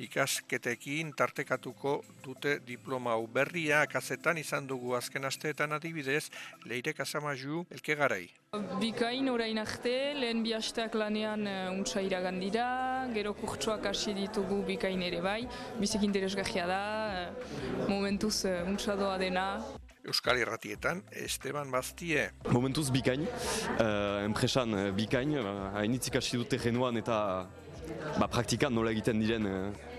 ikasketekin tartekatuko dute diploma hau berria kazetan izan dugu azken asteetan adibidez Leire Kasamaju elke garai. Bikain orain arte, lehen bi hasteak lanean uh, untsa iragan dira, gero kurtsuak hasi ditugu bikain ere bai, bizik interesgahia da, uh, momentuz uh, untsa doa dena. Euskal Irratietan, Esteban Bastie. Momentuz bikain, uh, enpresan uh, bikain, uh, hainitzik hasi dute genuan eta ba, praktikan nola egiten diren uh,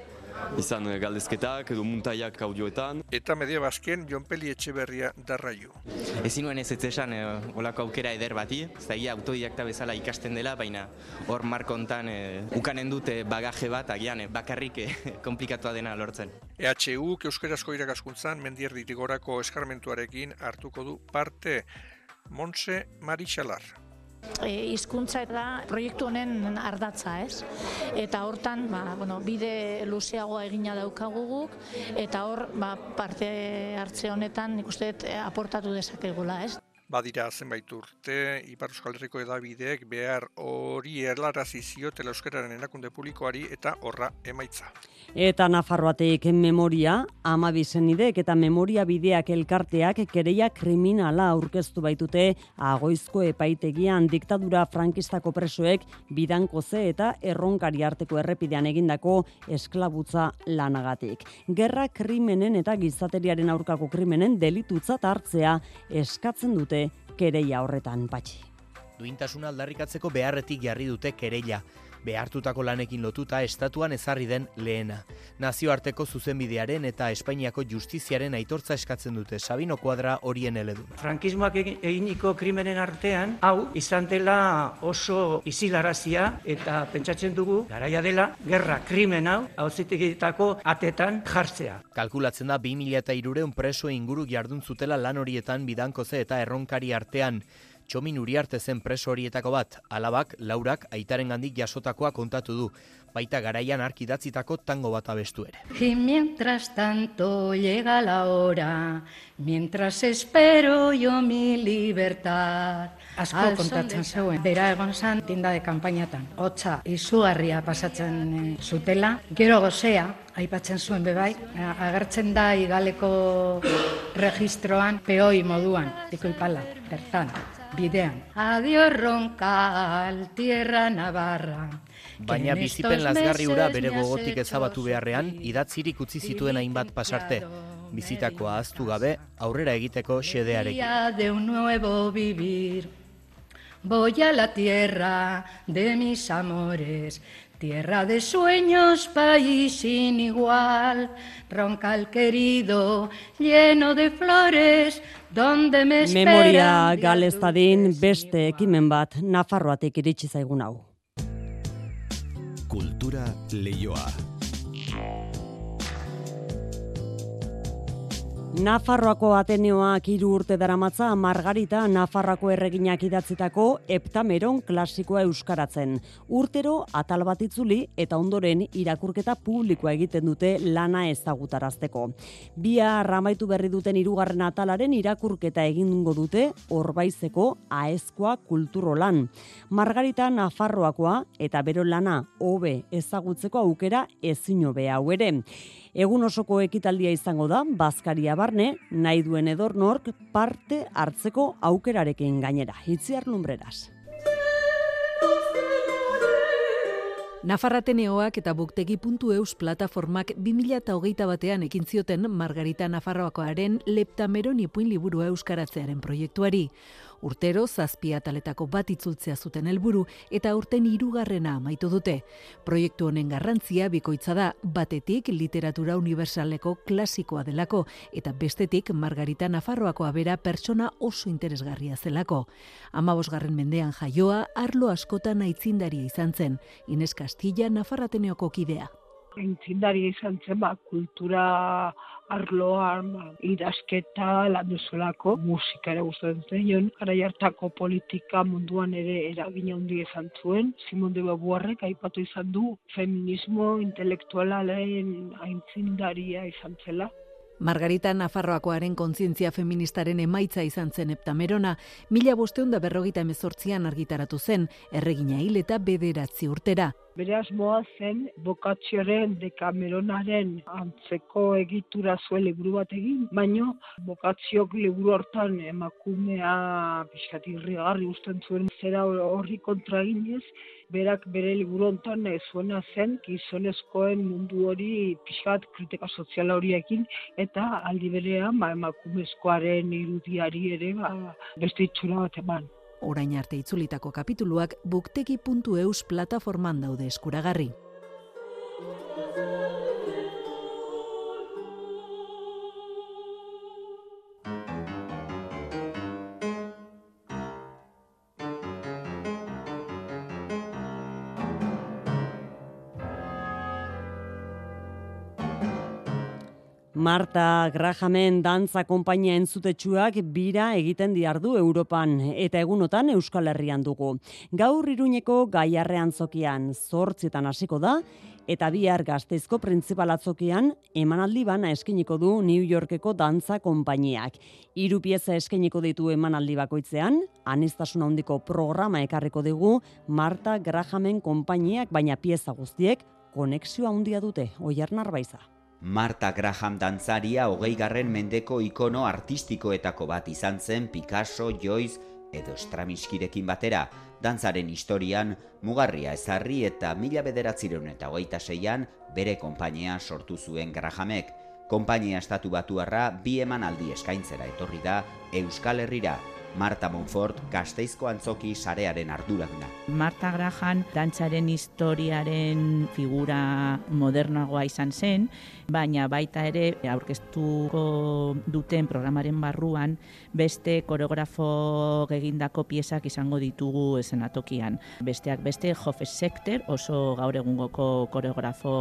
izan eh, galdezketak edo muntaiak audioetan. Eta media bazken, Jonpeli Etxeberria darraio. Ezin nuen ez ez esan e, olako aukera eder bati, zaila autodidakta bezala ikasten dela, baina hor markontan e, ukanen dute bagaje bat, agian e, bakarrik e, komplikatua dena lortzen. EHU, Euskarazko irakaskuntzan, mendier ditigorako eskarmentuarekin hartuko du parte Montse Marixalar. E, hizkuntza eta proiektu honen ardatza, ez? Eta hortan, ba, bueno, bide luzeagoa egina daukagu guk eta hor, ba, parte hartze honetan ikuste aportatu dezakegula, ez? Badira zenbait urte, Ipar Euskal Herriko edabideek behar hori erlarazi ziote euskararen erakunde publikoari eta horra emaitza. Eta Nafarroateik memoria, ama bizenidek eta memoria bideak elkarteak kereia kriminala aurkeztu baitute agoizko epaitegian diktadura frankistako presoek bidankoze eta erronkari arteko errepidean egindako esklabutza lanagatik. Gerra krimenen eta gizateriaren aurkako krimenen delitutzat hartzea eskatzen dute kereia horretan patxi. Duintasuna aldarrikatzeko beharretik jarri dute kereia behartutako lanekin lotuta estatuan ezarri den lehena. Nazioarteko zuzenbidearen eta Espainiako justiziaren aitortza eskatzen dute Sabino Kuadra horien eledun. Frankismoak eginiko krimenen artean, hau izan dela oso izilarazia eta pentsatzen dugu, garaia dela, gerra krimen hau, hau atetan jartzea. Kalkulatzen da 2000 eta irureun preso inguru jardun zutela lan horietan bidankoze eta erronkari artean. Txomin Uriarte zen preso horietako bat, alabak, laurak, aitaren gandik jasotakoa kontatu du, baita garaian arkidatzitako tango bat abestu ere. Y mientras tanto llega la hora, mientras espero yo mi libertad. Asko kontatzen zeuen, bera egon zan tinda de kampainatan. Hotza, izugarria pasatzen eh, zutela. Gero gozea, aipatzen zuen bebai, agertzen da igaleko registroan peoi moduan, diko ipala, bertan bidean. Adio ronka al tierra navarra. Baina bizipen lazgarri ura bere gogotik ezabatu beharrean, idatzirik utzi zituen hainbat pasarte. Bizitakoa aztu gabe, aurrera egiteko xedearekin. de un nuevo vivir. Voy a la tierra de mis amores, Tierra de sueños, país sin igual, roncal querido, lleno de flores. Memoria galestadin beste ekimen bat Nafarroatik iritsi zaigun hau. Kultura leioa. Nafarroako Ateneoak hiru urte daramatza Margarita Nafarroako erreginak idatzitako Eptameron klasikoa euskaratzen. Urtero atal bat itzuli eta ondoren irakurketa publikoa egiten dute lana ezagutarazteko. Bia ramaitu berri duten hirugarren atalaren irakurketa egingo dute Orbaizeko Aezkoa kulturolan. Margarita Nafarroakoa eta bero lana hobe ezagutzeko aukera ezin hobea hau ere. Egun osoko ekitaldia izango da, Bazkaria barne, nahi duen edornork parte hartzeko aukerarekin gainera. Itziar lumbreras. Nafarrateneoak eta buktegi.eus plataformak 2008 batean ekin zioten Margarita Nafarroakoaren leptameroni puin liburua euskaratzearen proiektuari urtero zazpi ataletako bat itzultzea zuten helburu eta urten hirugarrena amaitu dute. Proiektu honen garrantzia bikoitza da batetik literatura universaleko klasikoa delako eta bestetik Margarita Nafarroako abera pertsona oso interesgarria zelako. Ama bosgarren mendean jaioa, arlo askotan aitzindaria izan zen, Ines Castilla Nafarrateneoko kidea. Aitzindaria izan zen, ba, kultura arloan ba, idazketa lan duzulako musika ere gustatzen zen. Gara hartako politika munduan ere eragin handi izan zuen. Simon de Beauvoirrek aipatu izan du feminismo intelektualaren aintzindaria izan zela. Margarita Nafarroakoaren kontzientzia feministaren emaitza izan zen eptamerona, mila bosteun da berrogita emezortzian argitaratu zen, erregina hil eta bederatzi urtera. Bere asmoa zen bokatzioaren dekameronaren antzeko egitura zuen liburu bat egin, baino bokatziok liburu hortan emakumea pixkatirri garri usten zuen zera horri kontra ginez, berak bere liburu hontan zuena zen gizonezkoen mundu hori pixkat kritika soziala horiekin eta aldi berean ba, emakumezkoaren irudiari ere ba, beste itxura bat eman. Orain arte itzulitako kapituluak buktegi.eus plataforman daude eskuragarri. Marta Grahamen dantza konpainia entzutetsuak bira egiten diardu Europan eta egunotan Euskal Herrian dugu. Gaur iruñeko gaiarrean zokian zortzietan hasiko da eta bihar gazteizko printzipal emanaldi bana eskeniko du New Yorkeko dantza konpainiak. Hiru pieza eskeniko ditu emanaldi bakoitzean, anistasun handiko programa ekarriko dugu Marta Grahamen konpainiak baina pieza guztiek konexio handia dute, oiar narbaiza. Marta Graham dantzaria hogei garren mendeko ikono artistikoetako bat izan zen Picasso, Joyce edo Straminskirekin batera, dantzaren historian mugarria ezarri eta mila bederatzireun eta hogeita seian bere konpainia sortu zuen Grahamek. Konpainia estatu batuarra bi eman aldi eskaintzera etorri da Euskal Herrira, Marta Monfort gazteizko antzoki sarearen arduraduna. Marta Graham dantzaren historiaren figura modernagoa izan zen, baina baita ere aurkeztuko duten programaren barruan beste koreografo egindako piezak izango ditugu esenatokian. Besteak beste Jofe Sekter oso gaur egungoko koreografo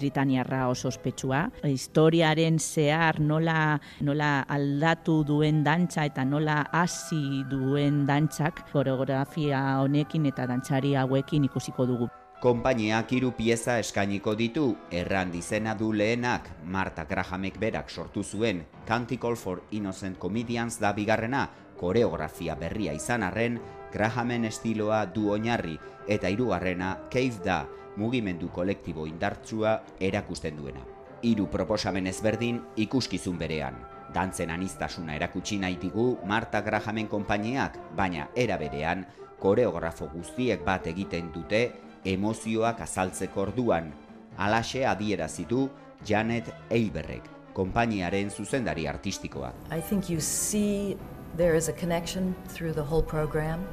britaniarra oso ospetsua. Historiaren zehar nola, nola aldatu duen dantza eta nola hasi hasi duen dantzak koreografia honekin eta dantzari hauekin ikusiko dugu. Konpainiak hiru pieza eskainiko ditu, erran dizena du lehenak Marta Grahamek berak sortu zuen, Canticle for Innocent Comedians da bigarrena, koreografia berria izan arren, Grahamen estiloa du oinarri, eta hirugarrena Cave da, mugimendu kolektibo indartsua erakusten duena. Hiru proposamen ezberdin ikuskizun berean dantzen anistasuna erakutsi nahi digu Marta Grahamen konpainiak, baina era berean koreografo guztiek bat egiten dute emozioak azaltzeko orduan. Alaxe adierazitu Janet Eilberrek, konpainiaren zuzendari artistikoa. I think you see there is a connection through the whole program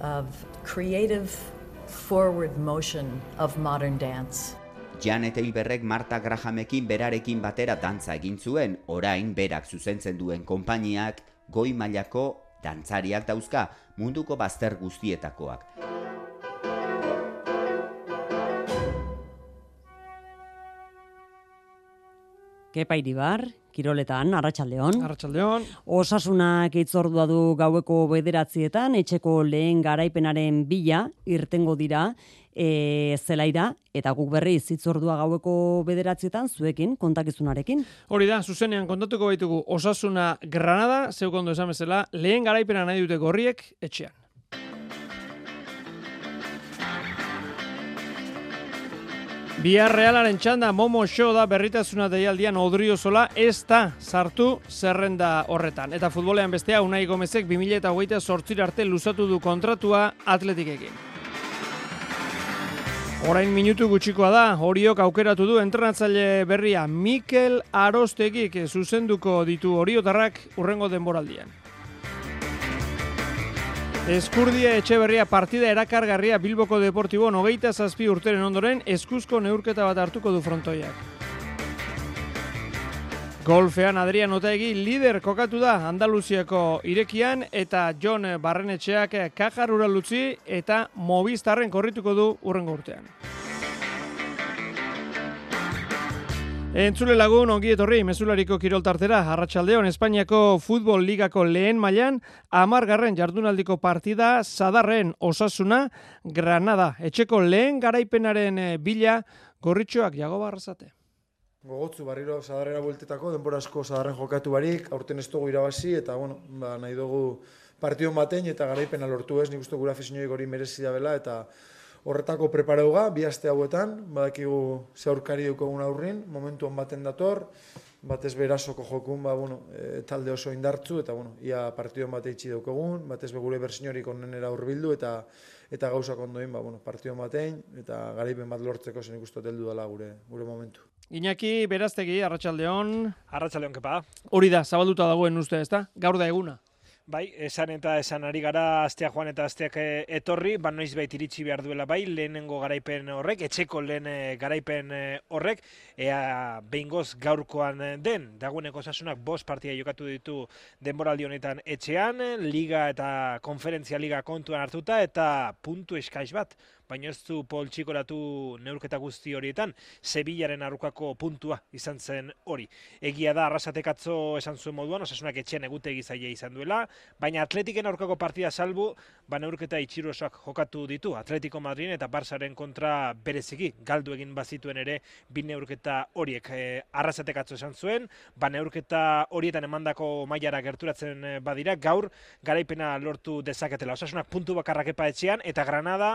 of creative forward motion of modern dance. Janet Eilberrek Marta Grahamekin berarekin batera dantza egin zuen, orain berak zuzentzen duen konpainiak goi mailako dantzariak dauzka munduko bazter guztietakoak. Kepa iribar, Kiroletan, Arratxaldeon. Arratxaldeon. Osasunak itzordua du gaueko bederatzietan, etxeko lehen garaipenaren bila, irtengo dira, e, zelaira, eta guk berri zitzordua gaueko bederatzietan, zuekin, kontakizunarekin. Hori da, zuzenean kontatuko baitugu osasuna Granada, zeukondo esan bezala, lehen garaipena nahi dute gorriek, etxean. Bihar realaren txanda Momo Show da berritasuna deialdian Odriozola ez da sartu zerrenda horretan. Eta futbolean bestea Unai Gomezek 2008 sortzir arte luzatu du kontratua atletikekin. Orain minutu gutxikoa da, horiok aukeratu du entrenatzaile berria Mikel Arostegik zuzenduko ditu horiotarrak urrengo denboraldian. Eskurdia etxe partida erakargarria Bilboko Deportibo nogeita zazpi urteren ondoren eskuzko neurketa bat hartuko du frontoiak. Golfean Adrian Otaegi lider kokatu da Andaluziako irekian eta John Barrenetxeak kajar uralutzi eta Movistarren korrituko du urrengo urtean. Entzule lagun ongi etorri mezulariko kiroltartera Arratsaldeon Espainiako Futbol Ligako lehen mailan amargarren jardunaldiko partida Zadarren Osasuna Granada. Etxeko lehen garaipenaren bila gorritxoak jago barrazate. Gogotzu barriro zadarrera bueltetako, denbora asko zadarren jokatu barik, aurten ez dugu irabazi, eta bueno, ba, nahi dugu partio batein eta garaipena lortu ez, nik uste gura afizinoi gori merezi da bela, eta horretako prepareuga, bi aste hauetan, badakigu ze aurkari dukogun aurrin, momentu baten dator, batez berazoko jokun, ba, bueno, e, talde oso indartzu, eta bueno, ia partio bat eitzi daukogun, batez be gure bersiniorik onenera urbildu, eta eta gauzak ondoin, ba, bueno, partio batein, eta garaipen bat lortzeko zen ikustu teldu dela gure, gure momentu. Iñaki, beraztegi, Arratxaldeon. Arratxaldeon, kepa. Hori da, zabalduta dagoen uste, ezta? Gaur da eguna. Bai, esan eta esan ari gara astea joan eta asteak eh, etorri, ba noiz bait iritsi behar duela bai, lehenengo garaipen horrek, etxeko lehen eh, garaipen eh, horrek, ea behingoz gaurkoan den, dagoeneko osasunak bost partia jokatu ditu denboraldi honetan etxean, liga eta konferentzia liga kontuan hartuta, eta puntu eskaiz bat, baina ez du poltsikoratu neurketa guzti horietan, Sevillaren arukako puntua izan zen hori. Egia da, arrasatekatzo esan zuen moduan, osasunak etxean egute gizaia izan duela, baina atletiken aurkako partida salbu, ba neurketa itxirosak jokatu ditu, Atletico Madrid eta Barsaren kontra bereziki, galdu egin bazituen ere, bi neurketa horiek e, arrasatekatzo esan zuen, ba neurketa horietan emandako mailara gerturatzen eh, badira, gaur garaipena lortu dezaketela. Osasunak puntu bakarrak epa etxean, eta Granada,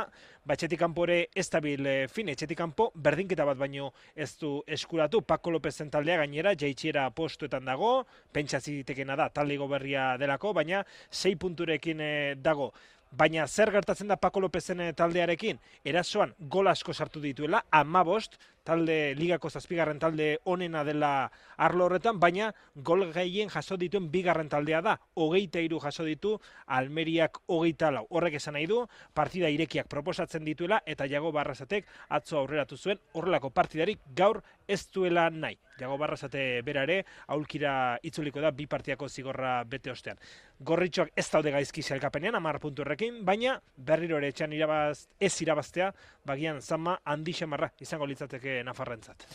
ba etxetik kanpo ere estabil e, fin, etxetik kanpo berdinketa bat baino ez du eskuratu, Paco López taldea gainera, jaitxiera postuetan dago, pentsa zitekena da, talde berria delako, baina sei punturekin e, dago. Baina zer gertatzen da Paco Lopezen taldearekin? Erasoan gol asko sartu dituela, ama bost, talde ligako zazpigarren talde onena dela arlo horretan, baina gol gehien jaso dituen bigarren taldea da. Hogeita iru jaso ditu, Almeriak hogeita lau. Horrek esan nahi du, partida irekiak proposatzen dituela, eta jago barrazatek atzo aurreratu zuen, horrelako partidarik gaur ez duela nahi. Jago barrazate berare, aulkira itzuliko da bi partiako zigorra bete ostean. Gorritxoak ez daude gaizki zelkapenean, amar puntu horrekin, baina berriro ere etxean irabaz, ez irabaztea, bagian zama handi xamarra izango litzateke Nafarrentzat.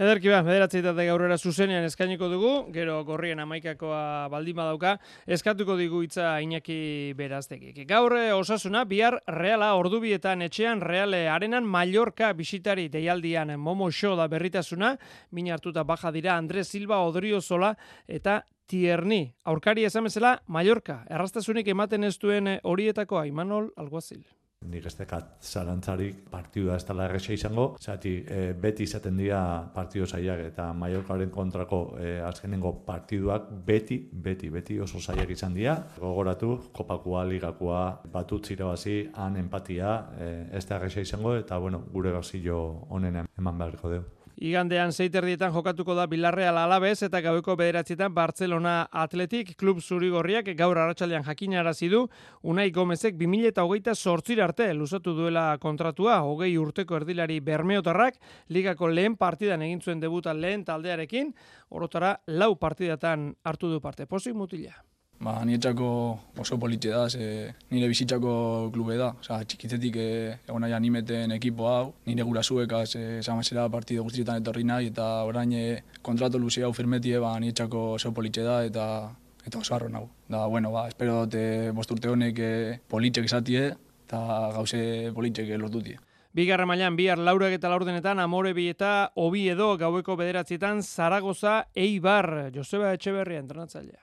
Ederki ba, bederatzeitatek gaurrera zuzenean eskainiko dugu, gero gorrien amaikakoa baldin badauka, eskatuko digu hitza Iñaki Beraztekik. Gaur eh, osasuna, bihar reala ordubietan etxean reale arenan Mallorca bisitari deialdian Momo Show da berritasuna, min hartuta baja dira Andres Silva Odrio Zola eta Tierni. Aurkari esamezela Mallorca, errastasunik ematen ez duen horietako Imanol Alguazil. Nik ez dekat zarantzarik partidua ez dela erresa izango, zati e, beti izaten dira partidu zaiak eta Mallorcaren kontrako e, azkenengo partiduak beti, beti, beti oso zaiak izan dira. Gogoratu, kopakua, ligakua, batut zirabazi, han empatia, e, ez da erresa izango eta bueno, gure gazillo honen eman beharko dugu. Igandean zeiterdietan jokatuko da Bilarreal Alabez eta gaueko bederatzietan Barcelona Atletik Klub Zurigorriak gaur arratsaldean jakinarazi du Unai Gomezek 2028 sortzir arte luzatu duela kontratua hogei urteko erdilari Bermeotarrak ligako lehen partidan egin zuen debutan lehen taldearekin orotara lau partidatan hartu du parte. Pozik mutila. Ba, niretzako oso politxe da, ze nire bizitzako klube da. Osa, txikitzetik e, egon nahi animeten ekipo hau, nire gura zuek, esan partido guztietan etorri nahi, eta orain e, kontrato luze hau firmetie, ba, niretzako oso politxe da, eta eta oso arro nahu. Da, bueno, ba, espero dute bosturte honek e, politxek esatie, eta gauze politxek lortutie. Bigarra mailan bihar laurak eta laurdenetan amore bi eta obi edo gaueko bederatzietan Zaragoza Eibar Joseba Etxeberria entrenatzailea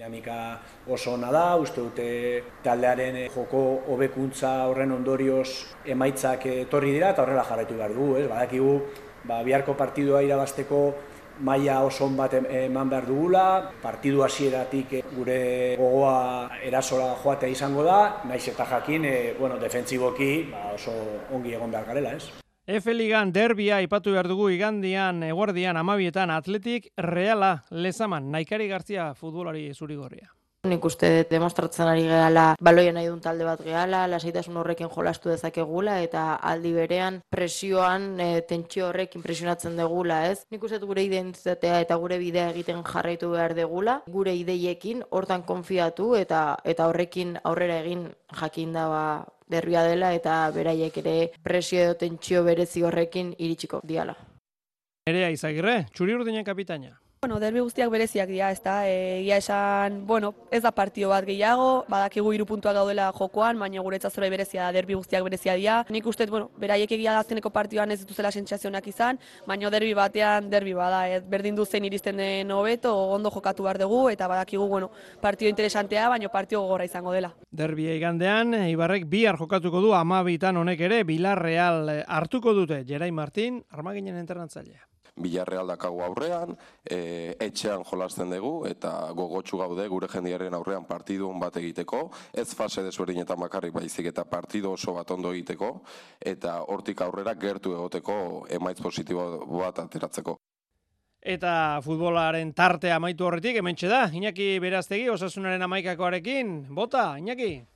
dinamika oso ona da, uste dute taldearen eh, joko hobekuntza horren ondorioz emaitzak etorri dira eta horrela jarraitu behar dugu, ez? Badakigu, ba, biharko partidua irabasteko maila oso on bat eman behar dugula, partidu hasieratik eh, gure gogoa erasola joatea izango da, naiz eta jakin, e, bueno, defentsiboki ba, oso ongi egon behar garela, ez? Efeligan derbia ipatu behar dugu igandian, eguardian, amabietan, atletik, reala, lezaman, naikari gartzia futbolari zurigorria. Nik uste demostratzen ari gehala baloia nahi duen talde bat gehala, lasaitasun horrekin jolastu dezakegula eta aldi berean presioan e, tentsio horrekin presionatzen degula, ez? Nik uste gure identitatea eta gure bidea egiten jarraitu behar degula, gure ideiekin hortan konfiatu eta eta horrekin aurrera egin jakin da ba, derbia dela eta beraiek ere presio edo tentsio berezi horrekin iritsiko diala. Nerea Izagirre, txuri urdinen kapitaina. Bueno, derbi guztiak bereziak dira, ez da, egia esan, bueno, ez da partio bat gehiago, badakigu hiru puntuak gaudela jokoan, baina gure etzazora berezia da, derbi guztiak berezia dira. Nik uste, bueno, beraiek egia da azkeneko partioan ez dituzela sentsazionak izan, baina derbi batean derbi bada, ez berdin du zein iristen den hobeto, ondo jokatu behar dugu, eta badakigu, bueno, partio interesantea, baina partio gogorra izango dela. Derbi igandean, Ibarrek bihar jokatuko du amabitan honek ere, Bilar Real hartuko dute, Jerai Martin, armaginen internatzailea. Bilarreal dakago aurrean, e, etxean jolasten dugu eta gogotsu gaude gure jendiaren aurrean partidu on bat egiteko, ez fase desberdinetan bakarrik baizik eta partidu oso bat ondo egiteko eta hortik aurrera gertu egoteko emaitz positibo bat ateratzeko. Eta futbolaren tarte amaitu horretik, hemen da, Iñaki Beraztegi, osasunaren amaikakoarekin, bota, Iñaki?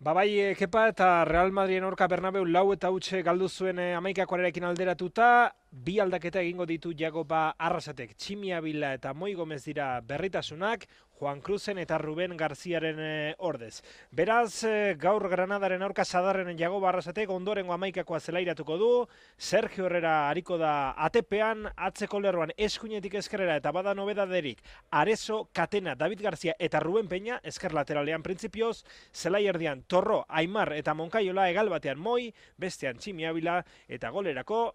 Ba bai, eh, Kepa eta Real Madriden orka Bernabeu lau eta utxe galdu zuen eh, amaikakoarekin alderatuta, bi aldaketa egingo ditu Jagoba Arrasatek, Tximia Bila eta Moi Gomez dira berritasunak, Juan Cruzen eta Ruben Garziaren e, ordez. Beraz, e, gaur Granadaren aurka sadarren Jagoba Arrasatek ondorengo amaikakoa zelairatuko du, Sergio Herrera hariko da atepean, atzeko lerroan eskuinetik eskerera eta bada nobedaderik, Arezo, Katena, David Garzia eta Ruben Peña, esker lateralean printzipioz, zelai erdian Torro, Aimar eta Monkaiola egal batean Moi, bestean Tximia Bila eta golerako,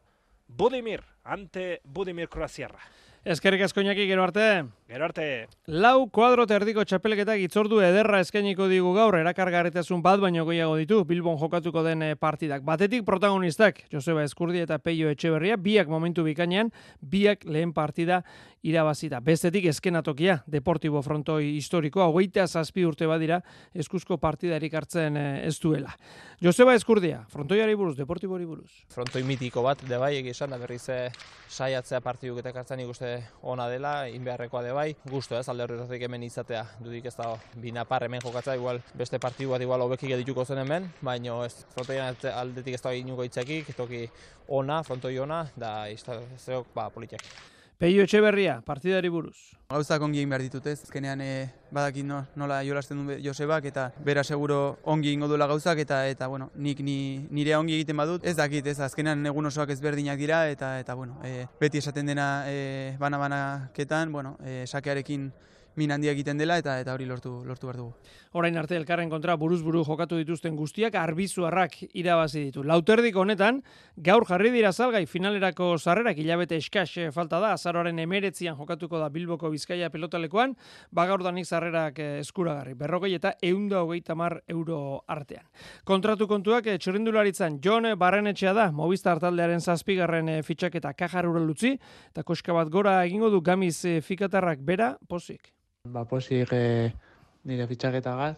Budimir, ante Budimir Kroaziarra. Eskerrik asko gero arte. Gero arte. Lau kuadro terdiko txapelketak itzordu ederra eskainiko digu gaur, erakargarritasun bat baino goiago ditu, Bilbon jokatuko den eh, partidak. Batetik protagonistak, Joseba Eskurdi eta Peio Etxeberria, biak momentu bikainean, biak lehen partida irabazita. Bestetik eskenatokia, Deportibo Frontoi historikoa, hogeita zazpi urte badira, eskuzko partidarik hartzen eh, ez duela. Joseba Eskurdia, Frontoiari buruz, Deportibori buruz. Frontoi mitiko bat, de bai, egizan, da berriz eh, saiatzea partiduk eta kartzen ikuste ona dela, inbeharrekoa de bai, guztu ez, alde horretatik hemen izatea, dudik ez da, bina par hemen jokatza, igual, beste partidu bat igual hobekik edituko zen hemen, baina ez, frontoian aldetik ez da inuko itzakik, toki ona, frontoi ona, da, iztazeok, ba, politiak. Peio Etxeberria, partidari buruz. Gauzak ongi egin behar ditut ez, azkenean e, badakit no, nola jolasten du Josebak eta bera seguro ongi ingo duela gauzak eta eta bueno, nik ni, nire ongi egiten badut, ez dakit, ez azkenean egun osoak ezberdinak dira eta eta bueno, e, beti esaten dena e, bana-banaketan, bueno, e, sakearekin min handia egiten dela eta eta hori lortu lortu behar dugu. Orain arte elkarren kontra buruz buru jokatu dituzten guztiak arbizuarrak irabazi ditu. Lauterdik honetan gaur jarri dira salgai finalerako sarrerak hilabete eskas eh, falta da azaroaren emeretzian jokatuko da Bilboko Bizkaia pelotalekoan, ba gaur danik sarrerak eh, eskuragarri. Berrogei eta eunda hogeita mar euro artean. Kontratu kontuak eh, txorindularitzan John Barrenetxea da, Movistar taldearen zazpigarren fitxaketa kajar lutzi, eta koska bat gora egingo du gamiz fikatarrak bera, pozik ba, posik e, nire fitxaketa gaz,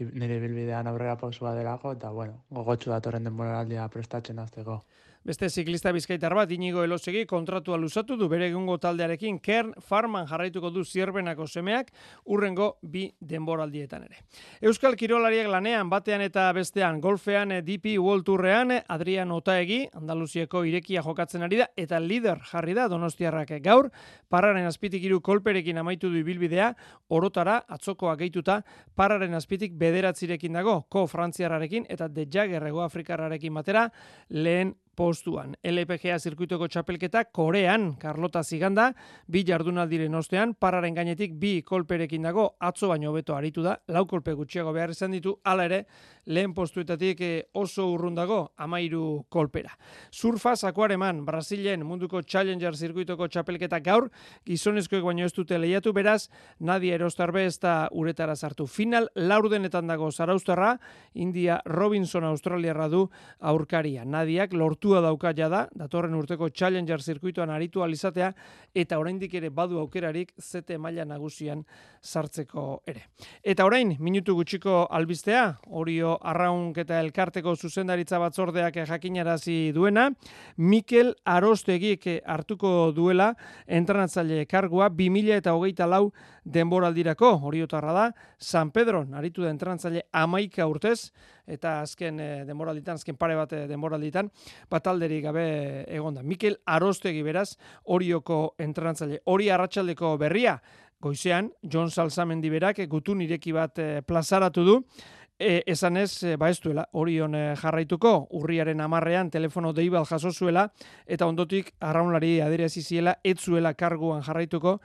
nire bilbidean aurrera pausua delako, eta bueno, gogotxu datorren denboraldia prestatzen azteko. Beste ziklista bizkaitar bat inigo elosegi kontratua luzatu du bere egungo taldearekin Kern Farman jarraituko du zierbenako semeak urrengo bi denboraldietan ere. Euskal Kirolariak lanean batean eta bestean golfean DP World Tourrean Adrian Otaegi Andaluzieko irekia jokatzen ari da eta lider jarri da Donostiarrak gaur parraren azpitik hiru kolperekin amaitu du ibilbidea orotara atzokoa gehituta parraren azpitik bederatzirekin dago ko frantziarrarekin eta de Jagger Afrikarrarekin batera lehen postuan. LPGA zirkuitoko txapelketa Korean, Carlota Ziganda, bi jardunaldiren ostean, pararen gainetik bi kolperekin dago, atzo baino hobeto aritu da, lau kolpe gutxiago behar izan ditu, hala ere, lehen postuetatik eh, oso urrun dago, amairu kolpera. Surfa Zakuareman, Brasilen munduko Challenger zirkuitoko txapelketa gaur, gizonezkoek baino ez dute lehiatu, beraz, Nadia Erostarbe ez da uretara sartu. Final, laurdenetan dago Zaraustarra, India Robinson Australiarra du aurkaria. Nadiak lortu lortua dauka da, datorren urteko Challenger zirkuituan aritu alizatea, eta oraindik ere badu aukerarik zete maila nagusian sartzeko ere. Eta orain, minutu gutxiko albistea, orio arraunk eta elkarteko zuzendaritza batzordeak jakinarazi duena, Mikel Arostegik hartuko duela entranatzaile kargua 2000 eta hogeita lau denboraldirako, oriotarra da, San Pedro, aritu da entrantzaile amaika urtez, eta azken e, denboralditan, azken pare bat eh, denboralditan, batalderi gabe egonda. Mikel Arostegi beraz, orioko entrantzaile. Hori arratsaldeko berria, goizean, John Salzamendi berak, gutun ireki bat e, plazaratu du, E, esan ez, ba ez duela, orion jarraituko, urriaren amarrean telefono deibal jaso zuela, eta ondotik arraunlari aderezi ziela, ez zuela karguan jarraituko,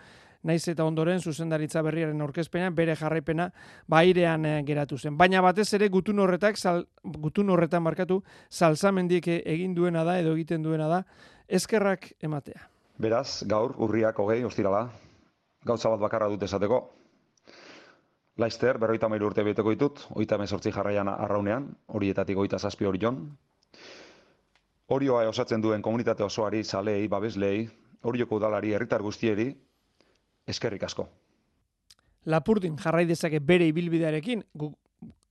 naiz eta ondoren zuzendaritza berriaren aurkezpena bere jarraipena bairean eh, geratu zen. Baina batez ere gutun horretak sal, gutun horretan markatu salzamendik egin duena da edo egiten duena da eskerrak ematea. Beraz, gaur urriak hogei ostirala, gauza bat bakarra dut esateko. Laister, berroita mailu urte beteko ditut, oita mesortzi jarraian arraunean, horietatik oita zazpi hori jon. Horioa osatzen duen komunitate osoari, salei, babeslei, horioko udalari, herritar guztieri, eskerrik asko. Lapurdin jarrai dezake bere ibilbidearekin, gu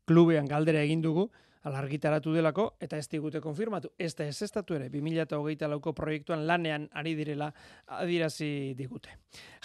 klubean galdera egin dugu, alargitaratu delako, eta ez digute konfirmatu. Ez da ez estatu ere, 2008 lauko proiektuan lanean ari direla adirazi digute.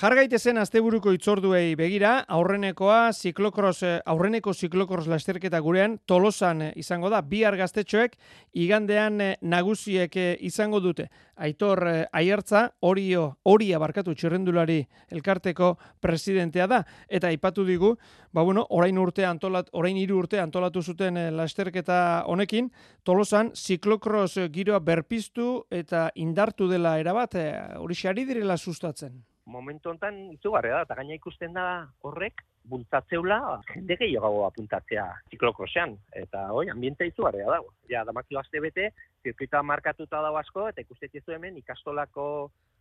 Jargaitezen asteburuko itzorduei begira, aurrenekoa ziklokros, aurreneko ziklokros lasterketa gurean tolosan izango da, bi argaztetxoek igandean nagusiek izango dute. Aitor Aiertza, horio, horia barkatu txerrendulari elkarteko presidentea da, eta aipatu digu, ba bueno, orain urte antolat, orain hiru urte antolatu zuten lasterketa eta honekin, tolosan ziklokros giroa berpiztu eta indartu dela erabat, eh, hori xari direla sustatzen. Momentu honetan izugarria da, eta gaina ikusten da horrek, bultzatzeula, jende gehiago apuntatzea ziklokrosean, eta hoi, ambiente izugarria dago. Ja, damakio azte bete, zirkuita markatuta dago asko, eta ikustetzen hemen ikastolako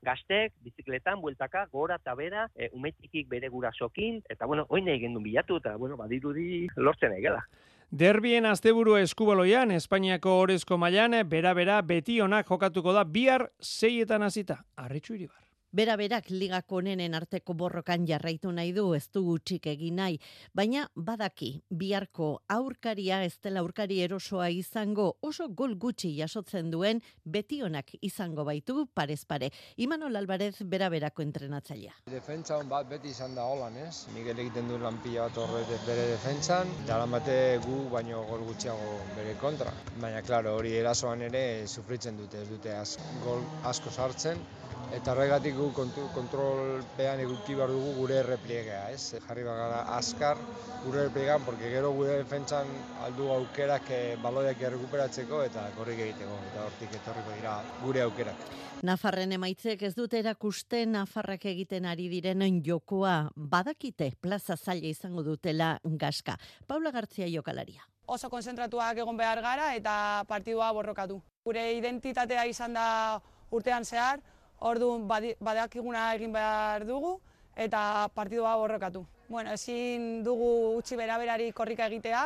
gaztek, bizikletan, bueltaka, gora eta bera, e, umetikik bere gurasokin, eta bueno, hoi nahi gendun bilatu, eta bueno, badirudi lortzen egela. Derbien asteburu eskubaloian, Espainiako orezko mailan bera-bera beti onak jokatuko da bihar seietan hasita. Arritxu iribar. Bera berak ligako onenen arteko borrokan jarraitu nahi du ez du gutxik egin nahi, baina badaki biharko aurkaria ez dela aurkari erosoa izango oso gol gutxi jasotzen duen beti onak izango baitu parez pare. Imanol Alvarez bera berako entrenatzailea. Defentsa on bat beti izan da holan, ez? Miguel egiten du lanpila bat horre bere defentsan, daramate gu baino gol gutxiago bere kontra. Baina, klaro, hori erasoan ere sufritzen dute, ez dute az, gol asko sartzen, eta horregatik gu kontrolpean eguki behar dugu gure errepliegea, ez? Jarri bagara askar gure errepliegan, porque gero gure defentsan aldu aukerak e, baloiak errekuperatzeko eta korrik egiteko, eta hortik etorriko dira gure aukerak. Nafarren emaitzek ez dute erakuste Nafarrak egiten ari direnen jokoa badakite plaza zaila izango dutela gaska. Paula Gartzia jokalaria. Oso konzentratuak egon behar gara eta partidua borrokatu. Gure identitatea izan da urtean zehar, Orduan badakiguna egin behar dugu eta partidua borrokatu. Bueno, ezin dugu utzi beraberari korrika egitea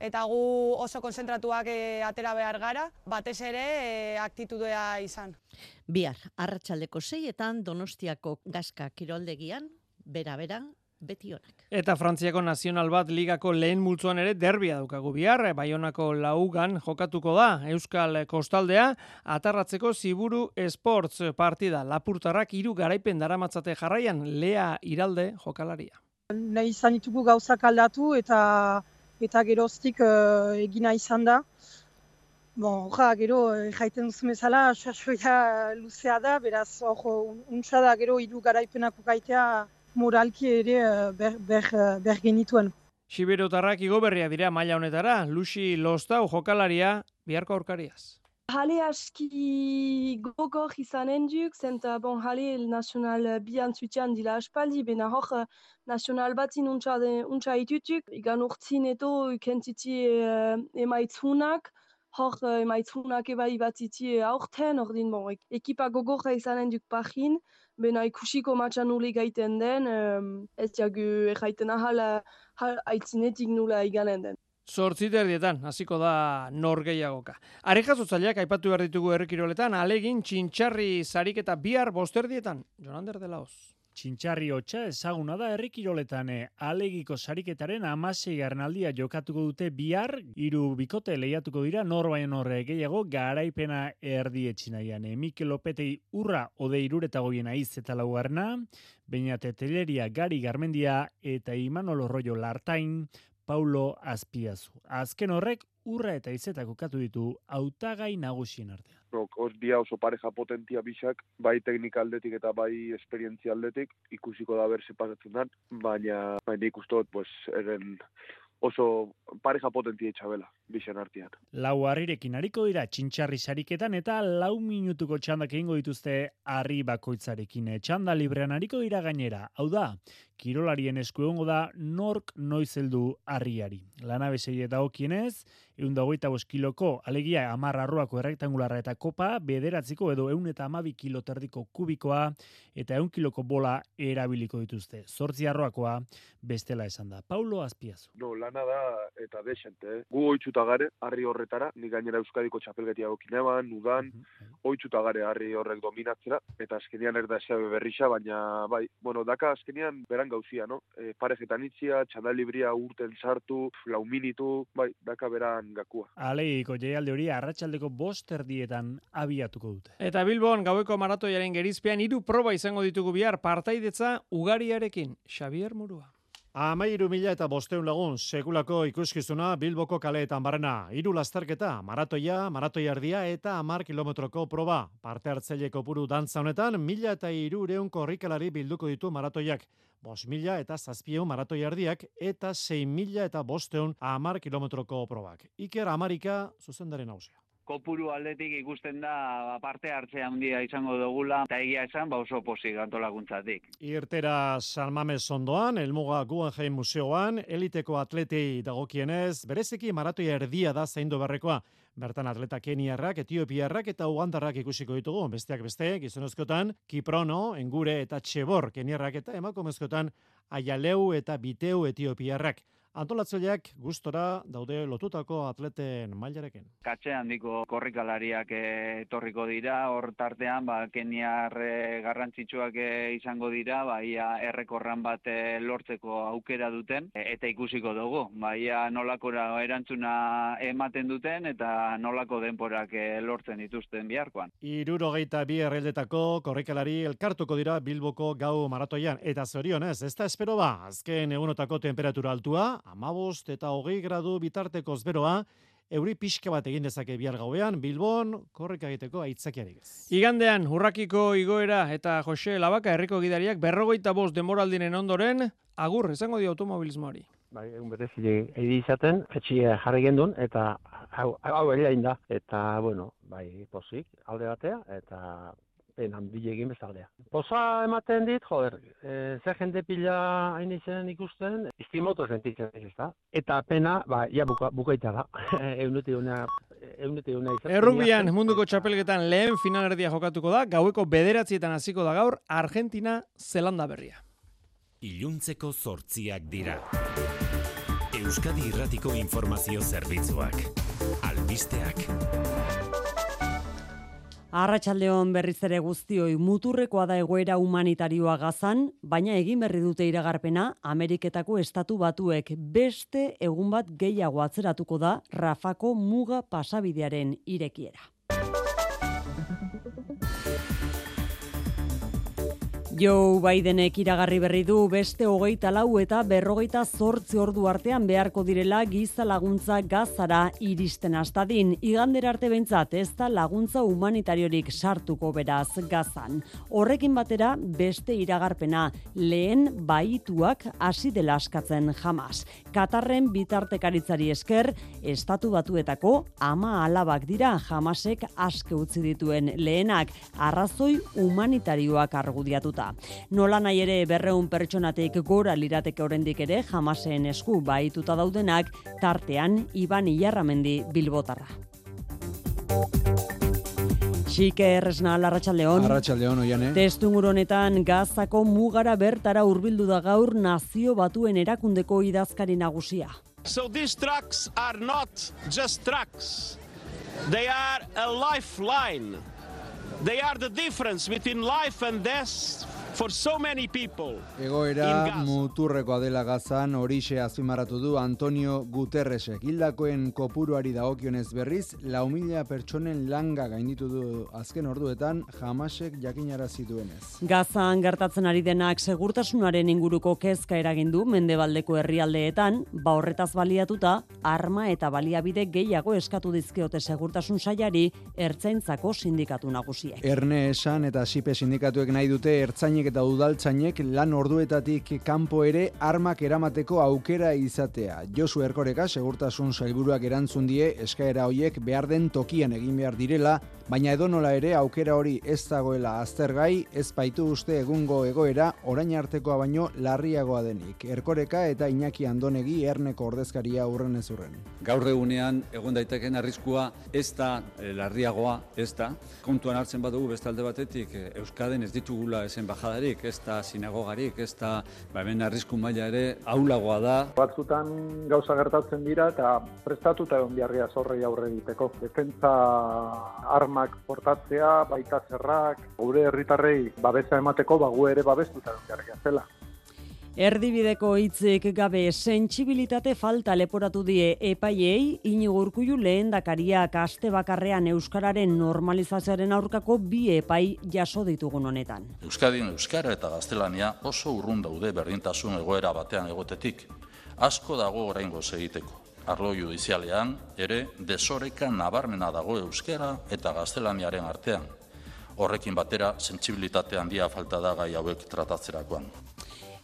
eta gu oso konzentratuak eh, atera behar gara, batez ere e, aktitudea izan. Bihar, arratsaldeko seietan Donostiako Gaska Kiroldegian, bera-bera, beti honak. Eta Frantziako nazional bat ligako lehen multzuan ere derbia daukagu bihar, Baionako laugan jokatuko da Euskal Kostaldea, atarratzeko Ziburu Sports partida. Lapurtarrak hiru garaipen daramatzate jarraian, lea iralde jokalaria. Nahi izan ditugu gauzak aldatu eta eta geroztik uh, egina izan da. Bon, ja, gero, eh, jaiten duzu bezala, luzea da, beraz, hor, untsa da, gero, hiru garaipenako gaitea moralki ere eh, ber, ber, eh, ber genituen. Siberotarrak igoberria dira maila honetara, Lucy Lostau jokalaria biharko aurkariaz. Hale aski gogor izanen duk, zenta bon hale nazional bian zutean dila aspaldi, bena hor nazional batin untsa, untsa itutuk, igan urtzin eto ikentiti uh, emaitzunak, hor emaitzunak ebai bat iti aurten, ordin bon, ekipa gogorra izanen duk pahin, bena ikusiko matxan nule gaiten den, um, ez jagu erraiten ahal, ahal aitzinetik nula iganen den. Zortzit erdietan, hasiko da nor gehiagoka. Arejazotzaileak aipatu behar ditugu errekiroletan, alegin txintxarri zarik eta bihar bosterdietan. Jonander de Laoz. Txintxarri hotxa ezaguna da herrikiroletan eh, alegiko sariketaren amasei garnaldia jokatuko dute bihar, hiru bikote lehiatuko dira norbaien horre gehiago garaipena erdi etxinaian. Eh, Mikel Lopetei urra ode irureta goiena iz eta laugarna, baina teteleria gari garmendia eta Imanol Rollo Lartain, Paulo Azpiazu. Azken horrek urra eta izetak okatu ditu autagai nagusien artean. Os dia oso pareja potentia bisak, bai teknika aldetik eta bai esperientzia aldetik, ikusiko da berse pasatzen dan, baina baina ikustot, pues, eren oso pareja potentia itxabela, bixen artian. Lau harrirekin hariko dira txintxarri sariketan eta lau minutuko txandak egingo dituzte harri bakoitzarekin. Txanda librean hariko dira gainera. Hau da, kirolarien esku da nork noizeldu harriari. Lana besei eta okienez, egun dagoita kiloko, alegia amarra arroako errektangularra eta kopa, bederatziko edo eun eta amabi kiloterdiko kubikoa eta eun kiloko bola erabiliko dituzte. Zortzi arroakoa bestela esan da. Paulo Azpiazu. No, lana da eta desente. Eh? Gu oitzuta gare, harri horretara, ni gainera Euskadiko txapelgetia gokin eban, udan, oitzuta gare harri horrek dominatzera, eta azkenian erda esabe berrixa, baina bai, bueno, daka azkenian beran lan gauzia, no? E, parejetan itxia, txandalibria urten sartu, lau minitu, bai, daka beran gakua. Aleiko jaialde hori arratsaldeko bost erdietan abiatuko dute. Eta Bilbon gaueko maratoiaren gerizpean hiru proba izango ditugu bihar partaidetza ugariarekin. Xavier Murua. Amairu mila eta bosteun lagun, sekulako ikuskizuna Bilboko kaleetan barrena. Hiru lasterketa, maratoia, maratoia erdia eta amar kilometroko proba. Parte hartzaileko puru dantza honetan, mila eta iru reun korrikalari bilduko ditu maratoiak. Bos mila eta zazpieun maratoia erdiak eta sei mila eta bosteun amar kilometroko probak. Iker Amarika, zuzendaren hausia kopuru aldetik ikusten da ba, parte hartzea handia izango dugula eta egia esan ba oso posik antolakuntzatik. Irtera San Mames ondoan, Elmuga Guggenheim Museoan, eliteko atletei dagokienez, bereziki maratoia erdia da zaindu berrekoa. Bertan atleta Keniarrak, Etiopiarrak eta Ugandarrak ikusiko ditugu. Besteak beste, gizonezkotan, Kiprono, Engure eta Txebor Keniarrak eta emakumezkotan Aialeu eta Biteu Etiopiarrak. Antolatzaileak gustora daude lotutako atleten mailarekin. Katxe handiko korrikalariak eh, etorriko dira, hor tartean ba, keniar eh, garrantzitsuak eh, izango dira, ba, ia errekorran bat lortzeko aukera duten, eta ikusiko dugu. Ba, ia nolakora erantzuna ematen duten, eta nolako denporak lortzen dituzten biharkoan. Iruro geita bi erreldetako korrikalari elkartuko dira Bilboko gau maratoian, eta zorionez, ez da espero ba, azken egunotako temperatura altua, amabost eta hogei gradu bitarteko zberoa, euri pixka bat egin dezake bihar gauean, Bilbon, korrek egiteko aitzakiarik ez. Igandean, hurrakiko igoera eta Jose Labaka herriko gidariak berrogeita bost demoraldinen ondoren, agur, esango di automobilismoari. Bai, egun berezi edi izaten, etxia jarri gendun, eta hau, hau da. Eta, bueno, bai, posik, alde batea, eta pena handia egin bezaldea. Posa ematen dit, joder, e, ze jende pila hain izen ikusten, istimoto sentitzen ez da. Eta pena, ba, ja buka, bukaita da. Eunete una, eunete una izan. Errubian munduko txapelketan lehen final erdia jokatuko da, gaueko bederatzietan hasiko da gaur, Argentina, Zelanda berria. Iluntzeko zortziak dira. Euskadi Irratiko Informazio Zerbitzuak. Albisteak. Arratxaldeon berriz ere guztioi muturrekoa da egoera humanitarioa gazan, baina egin berri dute iragarpena Ameriketako estatu batuek beste egun bat gehiago atzeratuko da Rafako muga pasabidearen irekiera. Joe Bidenek iragarri berri du beste hogeita lau eta berrogeita zortzi ordu artean beharko direla giza laguntza gazara iristen astadin. Igander arte behintzat ez da laguntza humanitariorik sartuko beraz gazan. Horrekin batera beste iragarpena lehen baituak hasi dela askatzen jamas. Katarren bitartekaritzari esker, estatu batuetako ama alabak dira jamasek aske utzi dituen lehenak arrazoi humanitarioak argudiatuta. Nola nahi ere berreun pertsonatik gora lirateke oraindik ere jamasen esku baituta daudenak tartean Iban Ilarramendi Bilbotarra. Xike erresna Arratsaldeon. Arratsaldeon oian, eh? Testu honetan Gazako mugara bertara hurbildu da gaur nazio batuen erakundeko idazkari nagusia. So these trucks are not just trucks. They are a lifeline. They are the difference between life and death for so many people. Egoera muturrekoa dela gazan horixe azpimarratu du Antonio Guterresek. Hildakoen kopuruari dagokionez berriz, lau mila pertsonen langa gainditu du azken orduetan jamasek jakinara zituenez. Gazan gertatzen ari denak segurtasunaren inguruko kezka eragindu mendebaldeko herrialdeetan, ba horretaz baliatuta, arma eta baliabide gehiago eskatu dizkiote segurtasun saiari ertzaintzako sindikatu nagusiek. Erne esan eta sipe sindikatuek nahi dute ertzainek eta udaltzainek lan orduetatik kanpo ere armak eramateko aukera izatea. Josu Erkoreka segurtasun sailburuak erantzun die eskaera hoiek behar den tokian egin behar direla, baina edonola ere aukera hori ez dagoela aztergai, ez baitu uste egungo egoera orain artekoa baino larriagoa denik. Erkoreka eta Iñaki Andonegi erneko ordezkaria urren ez urren. Gaur egunean egon daiteken arriskua ez da eh, larriagoa, ez da. Kontuan hartzen badugu bestalde batetik eh, Euskaden ez ditugula esen bajada eskoladarik, ez da sinagogarik, ez da ba, hemen arrisku maila ere aulagoa da. Batzutan gauza gertatzen dira eta prestatuta egon biharria zorrei aurre egiteko. Defentza armak portatzea, baita zerrak, gure herritarrei babesa emateko, bagu ere babestuta egon biharria zela. Erdibideko hitzik gabe sentsibilitate falta leporatu die epaiei Inigo Urkullu lehendakariak aste bakarrean euskararen normalizazioaren aurkako bi epai jaso ditugun honetan. Euskadin euskara eta gaztelania oso urrun daude berdintasun egoera batean egotetik. Asko dago oraingo egiteko. Arlo judizialean ere desoreka nabarmena dago euskara eta gaztelaniaren artean. Horrekin batera sentsibilitate handia falta da gai hauek tratatzerakoan.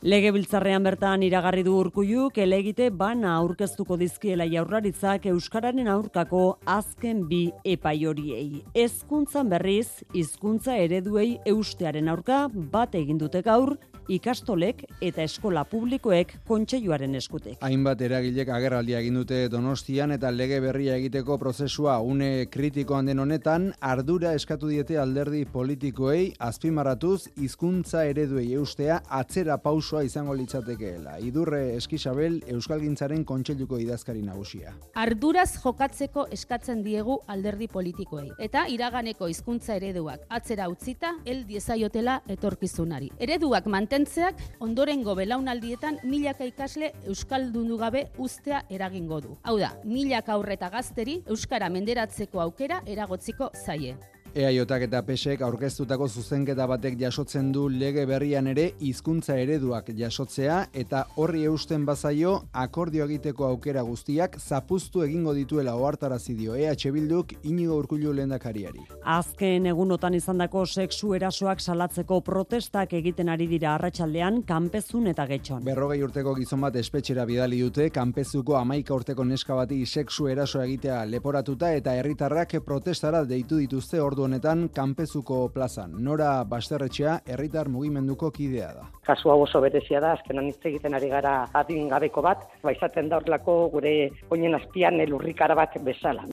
Legebiltzarrean bertan iragarri du urkulluk elegite bana aurkeztuko dizkiela jaurlaritzak euskararen aurkako azken bi epai horiei. Hezkuntzan berriz hizkuntza ereduei eustearen aurka bat egin dute gaur ikastolek eta eskola publikoek kontseiluaren eskutek. Hainbat eragilek agerraldia egin dute Donostian eta lege berria egiteko prozesua une kritikoan den honetan ardura eskatu diete alderdi politikoei azpimarratuz hizkuntza ereduei eustea atzera pausoa izango litzatekeela. Idurre Eskisabel Euskalgintzaren kontseiluko idazkari nagusia. Arduraz jokatzeko eskatzen diegu alderdi politikoei eta iraganeko hizkuntza ereduak atzera utzita el diezaiotela etorkizunari. Ereduak mantentzen mantentzeak ondorengo belaunaldietan milaka ikasle euskaldundu gabe ustea eragingo du. Hau da, milaka aurreta gazteri euskara menderatzeko aukera eragotziko zaie. EAJak eta PSek aurkeztutako zuzenketa batek jasotzen du lege berrian ere hizkuntza ereduak jasotzea eta horri eusten bazaio akordio egiteko aukera guztiak zapuztu egingo dituela ohartarazi dio EH Bilduk Inigo Urkullu lehendakariari. Azken egunotan izandako sexu erasoak salatzeko protestak egiten ari dira arratsaldean kanpezun eta getxon. Berrogei urteko gizon bat espetxera bidali dute kanpezuko amaika urteko neska bati sexu eraso egitea leporatuta eta herritarrak protestara deitu dituzte ordu honetan kanpezuko plazan. Nora Basterretxea herritar mugimenduko kidea da. Kasu hau oso berezia da, azkenan hitz egiten ari gara adin gabeko bat, baizaten da horlako gure oinen azpian elurrikara bat bezala.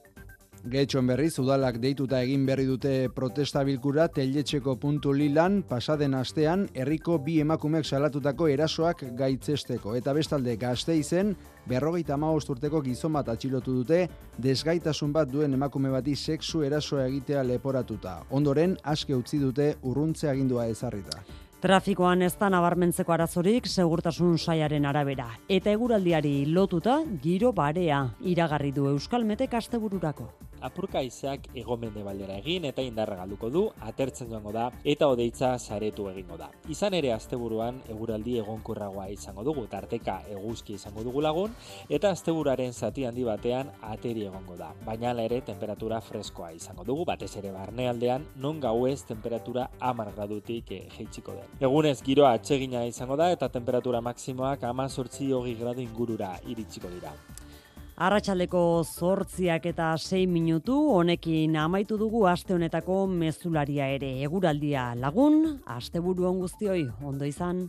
Getxon berriz, udalak deituta egin berri dute protesta bilkura teletxeko puntu lilan, pasaden astean, herriko bi emakumek salatutako erasoak gaitzesteko. Eta bestalde, gazte izen, berrogeita amaost urteko gizon bat atxilotu dute, desgaitasun bat duen emakume bati sexu erasoa egitea leporatuta. Ondoren, aske utzi dute urruntze agindua ezarrita. Trafikoan ez da nabarmentzeko arazorik segurtasun saiaren arabera. Eta eguraldiari lotuta giro barea iragarri du Euskal Metek astebururako. Apurka izeak egomende baldera egin eta indarra galduko du, atertzen joango da eta odeitza saretu egingo da. Izan ere asteburuan eguraldi egonkurragoa izango dugu, tarteka eguzki izango dugu lagun, eta asteburaren zati handi batean ateri egongo da. Baina ere temperatura freskoa izango dugu, batez ere barnealdean, non gauez temperatura amar gradutik e, den. Egunez giroa atsegina izango da eta temperatura maksimoak ama sortzi hogi gradu ingurura iritsiko dira. Arratxaldeko zortziak eta 6 minutu, honekin amaitu dugu aste honetako mezularia ere. Eguraldia lagun, aste buruan guztioi, ondo izan.